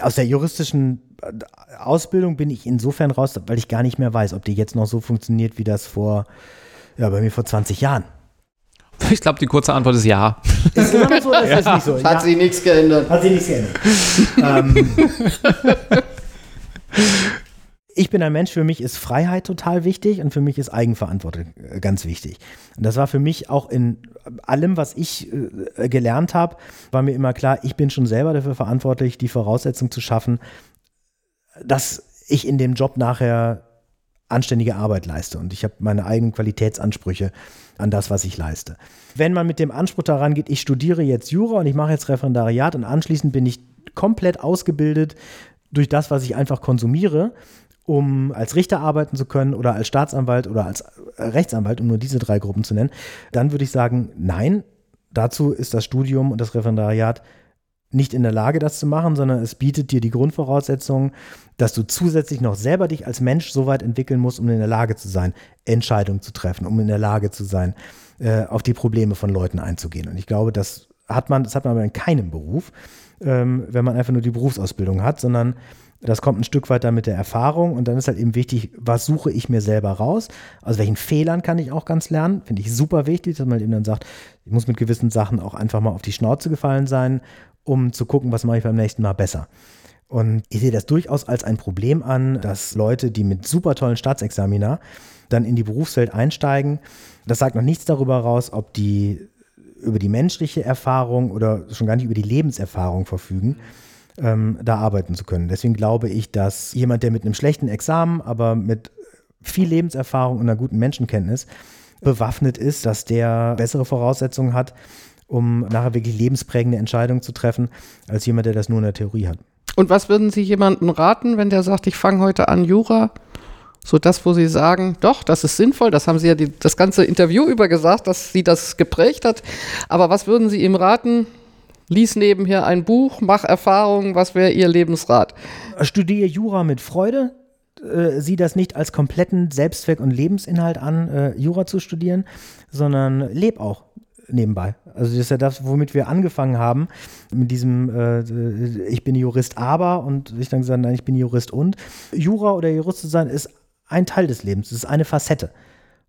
Aus der juristischen äh, Ausbildung bin ich insofern raus, weil ich gar nicht mehr weiß, ob die jetzt noch so funktioniert, wie das vor, ja, bei mir vor 20 Jahren *laughs* Ich glaube, die kurze Antwort ist ja. Ist immer noch so oder ist ja. das nicht so? Hat ja. sie nichts geändert. Hat sie nichts geändert. ähm, ich bin ein Mensch, für mich ist Freiheit total wichtig und für mich ist Eigenverantwortung äh, ganz wichtig. Und das war für mich auch in allem, was ich äh, gelernt habe, war mir immer klar, ich bin schon selber dafür verantwortlich, die Voraussetzung zu schaffen, dass ich in dem Job nachher anständige Arbeit leiste und ich habe meine eigenen Qualitätsansprüche an das, was ich leiste. Wenn man mit dem Anspruch daran geht, ich studiere jetzt Jura und ich mache jetzt Referendariat und anschließend bin ich komplett ausgebildet durch das, was ich einfach konsumiere, um als Richter arbeiten zu können oder als Staatsanwalt oder als Rechtsanwalt, um nur diese drei Gruppen zu nennen, dann würde ich sagen, nein, dazu ist das Studium und das Referendariat nicht in der Lage, das zu machen, sondern es bietet dir die Grundvoraussetzungen, dass du zusätzlich noch selber dich als Mensch so weit entwickeln musst, um in der Lage zu sein, Entscheidungen zu treffen, um in der Lage zu sein, äh, auf die Probleme von Leuten einzugehen. Und ich glaube, das hat man, das hat man aber in keinem Beruf, ähm, wenn man einfach nur die Berufsausbildung hat, sondern das kommt ein Stück weit dann mit der Erfahrung und dann ist halt eben wichtig, was suche ich mir selber raus? Aus welchen Fehlern kann ich auch ganz lernen? Finde ich super wichtig, dass man eben dann sagt, ich muss mit gewissen Sachen auch einfach mal auf die Schnauze gefallen sein um zu gucken, was mache ich beim nächsten Mal besser. Und ich sehe das durchaus als ein Problem an, dass Leute, die mit super tollen Staatsexamina dann in die Berufswelt einsteigen, das sagt noch nichts darüber raus, ob die über die menschliche Erfahrung oder schon gar nicht über die Lebenserfahrung verfügen, ähm, da arbeiten zu können. Deswegen glaube ich, dass jemand, der mit einem schlechten Examen, aber mit viel Lebenserfahrung und einer guten Menschenkenntnis bewaffnet ist, dass der bessere Voraussetzungen hat, um nachher wirklich lebensprägende Entscheidungen zu treffen, als jemand, der das nur in der Theorie hat. Und was würden Sie jemandem raten, wenn der sagt, ich fange heute an Jura? So das, wo Sie sagen, doch, das ist sinnvoll, das haben Sie ja die, das ganze Interview über gesagt, dass Sie das geprägt hat. Aber was würden Sie ihm raten? Lies nebenher ein Buch, mach Erfahrungen, was wäre Ihr Lebensrat? Studiere Jura mit Freude, äh, sieh das nicht als kompletten Selbstzweck und Lebensinhalt an, äh, Jura zu studieren, sondern leb auch nebenbei. Also das ist ja das, womit wir angefangen haben, mit diesem äh, ich bin Jurist aber und ich dann gesagt, nein, ich bin Jurist und. Jura oder Jurist zu sein ist ein Teil des Lebens, es ist eine Facette.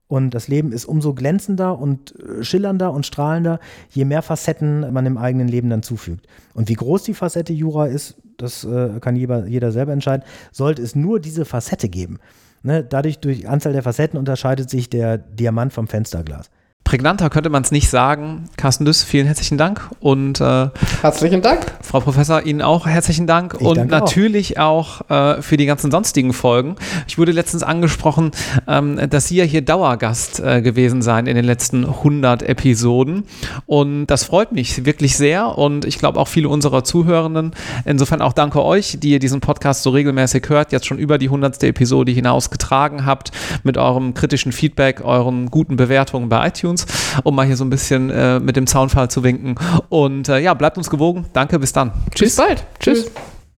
Und das Leben ist umso glänzender und äh, schillernder und strahlender, je mehr Facetten man im eigenen Leben dann zufügt. Und wie groß die Facette Jura ist, das äh, kann jeder, jeder selber entscheiden. Sollte es nur diese Facette geben, ne, dadurch durch Anzahl der Facetten unterscheidet sich der Diamant vom Fensterglas. Prägnanter könnte man es nicht sagen. Carsten Düss, vielen herzlichen Dank. Und äh, herzlichen Dank. Frau Professor, Ihnen auch herzlichen Dank. Ich und natürlich auch, auch äh, für die ganzen sonstigen Folgen. Ich wurde letztens angesprochen, ähm, dass Sie ja hier Dauergast äh, gewesen seien in den letzten 100 Episoden. Und das freut mich wirklich sehr. Und ich glaube auch viele unserer Zuhörenden. Insofern auch danke euch, die ihr diesen Podcast so regelmäßig hört, jetzt schon über die 100. Episode hinaus getragen habt, mit eurem kritischen Feedback, euren guten Bewertungen bei iTunes iTunes, um mal hier so ein bisschen äh, mit dem Zaunfall zu winken. Und äh, ja, bleibt uns gewogen. Danke, bis dann. Tschüss. Bis bald. Tschüss. Tschüss.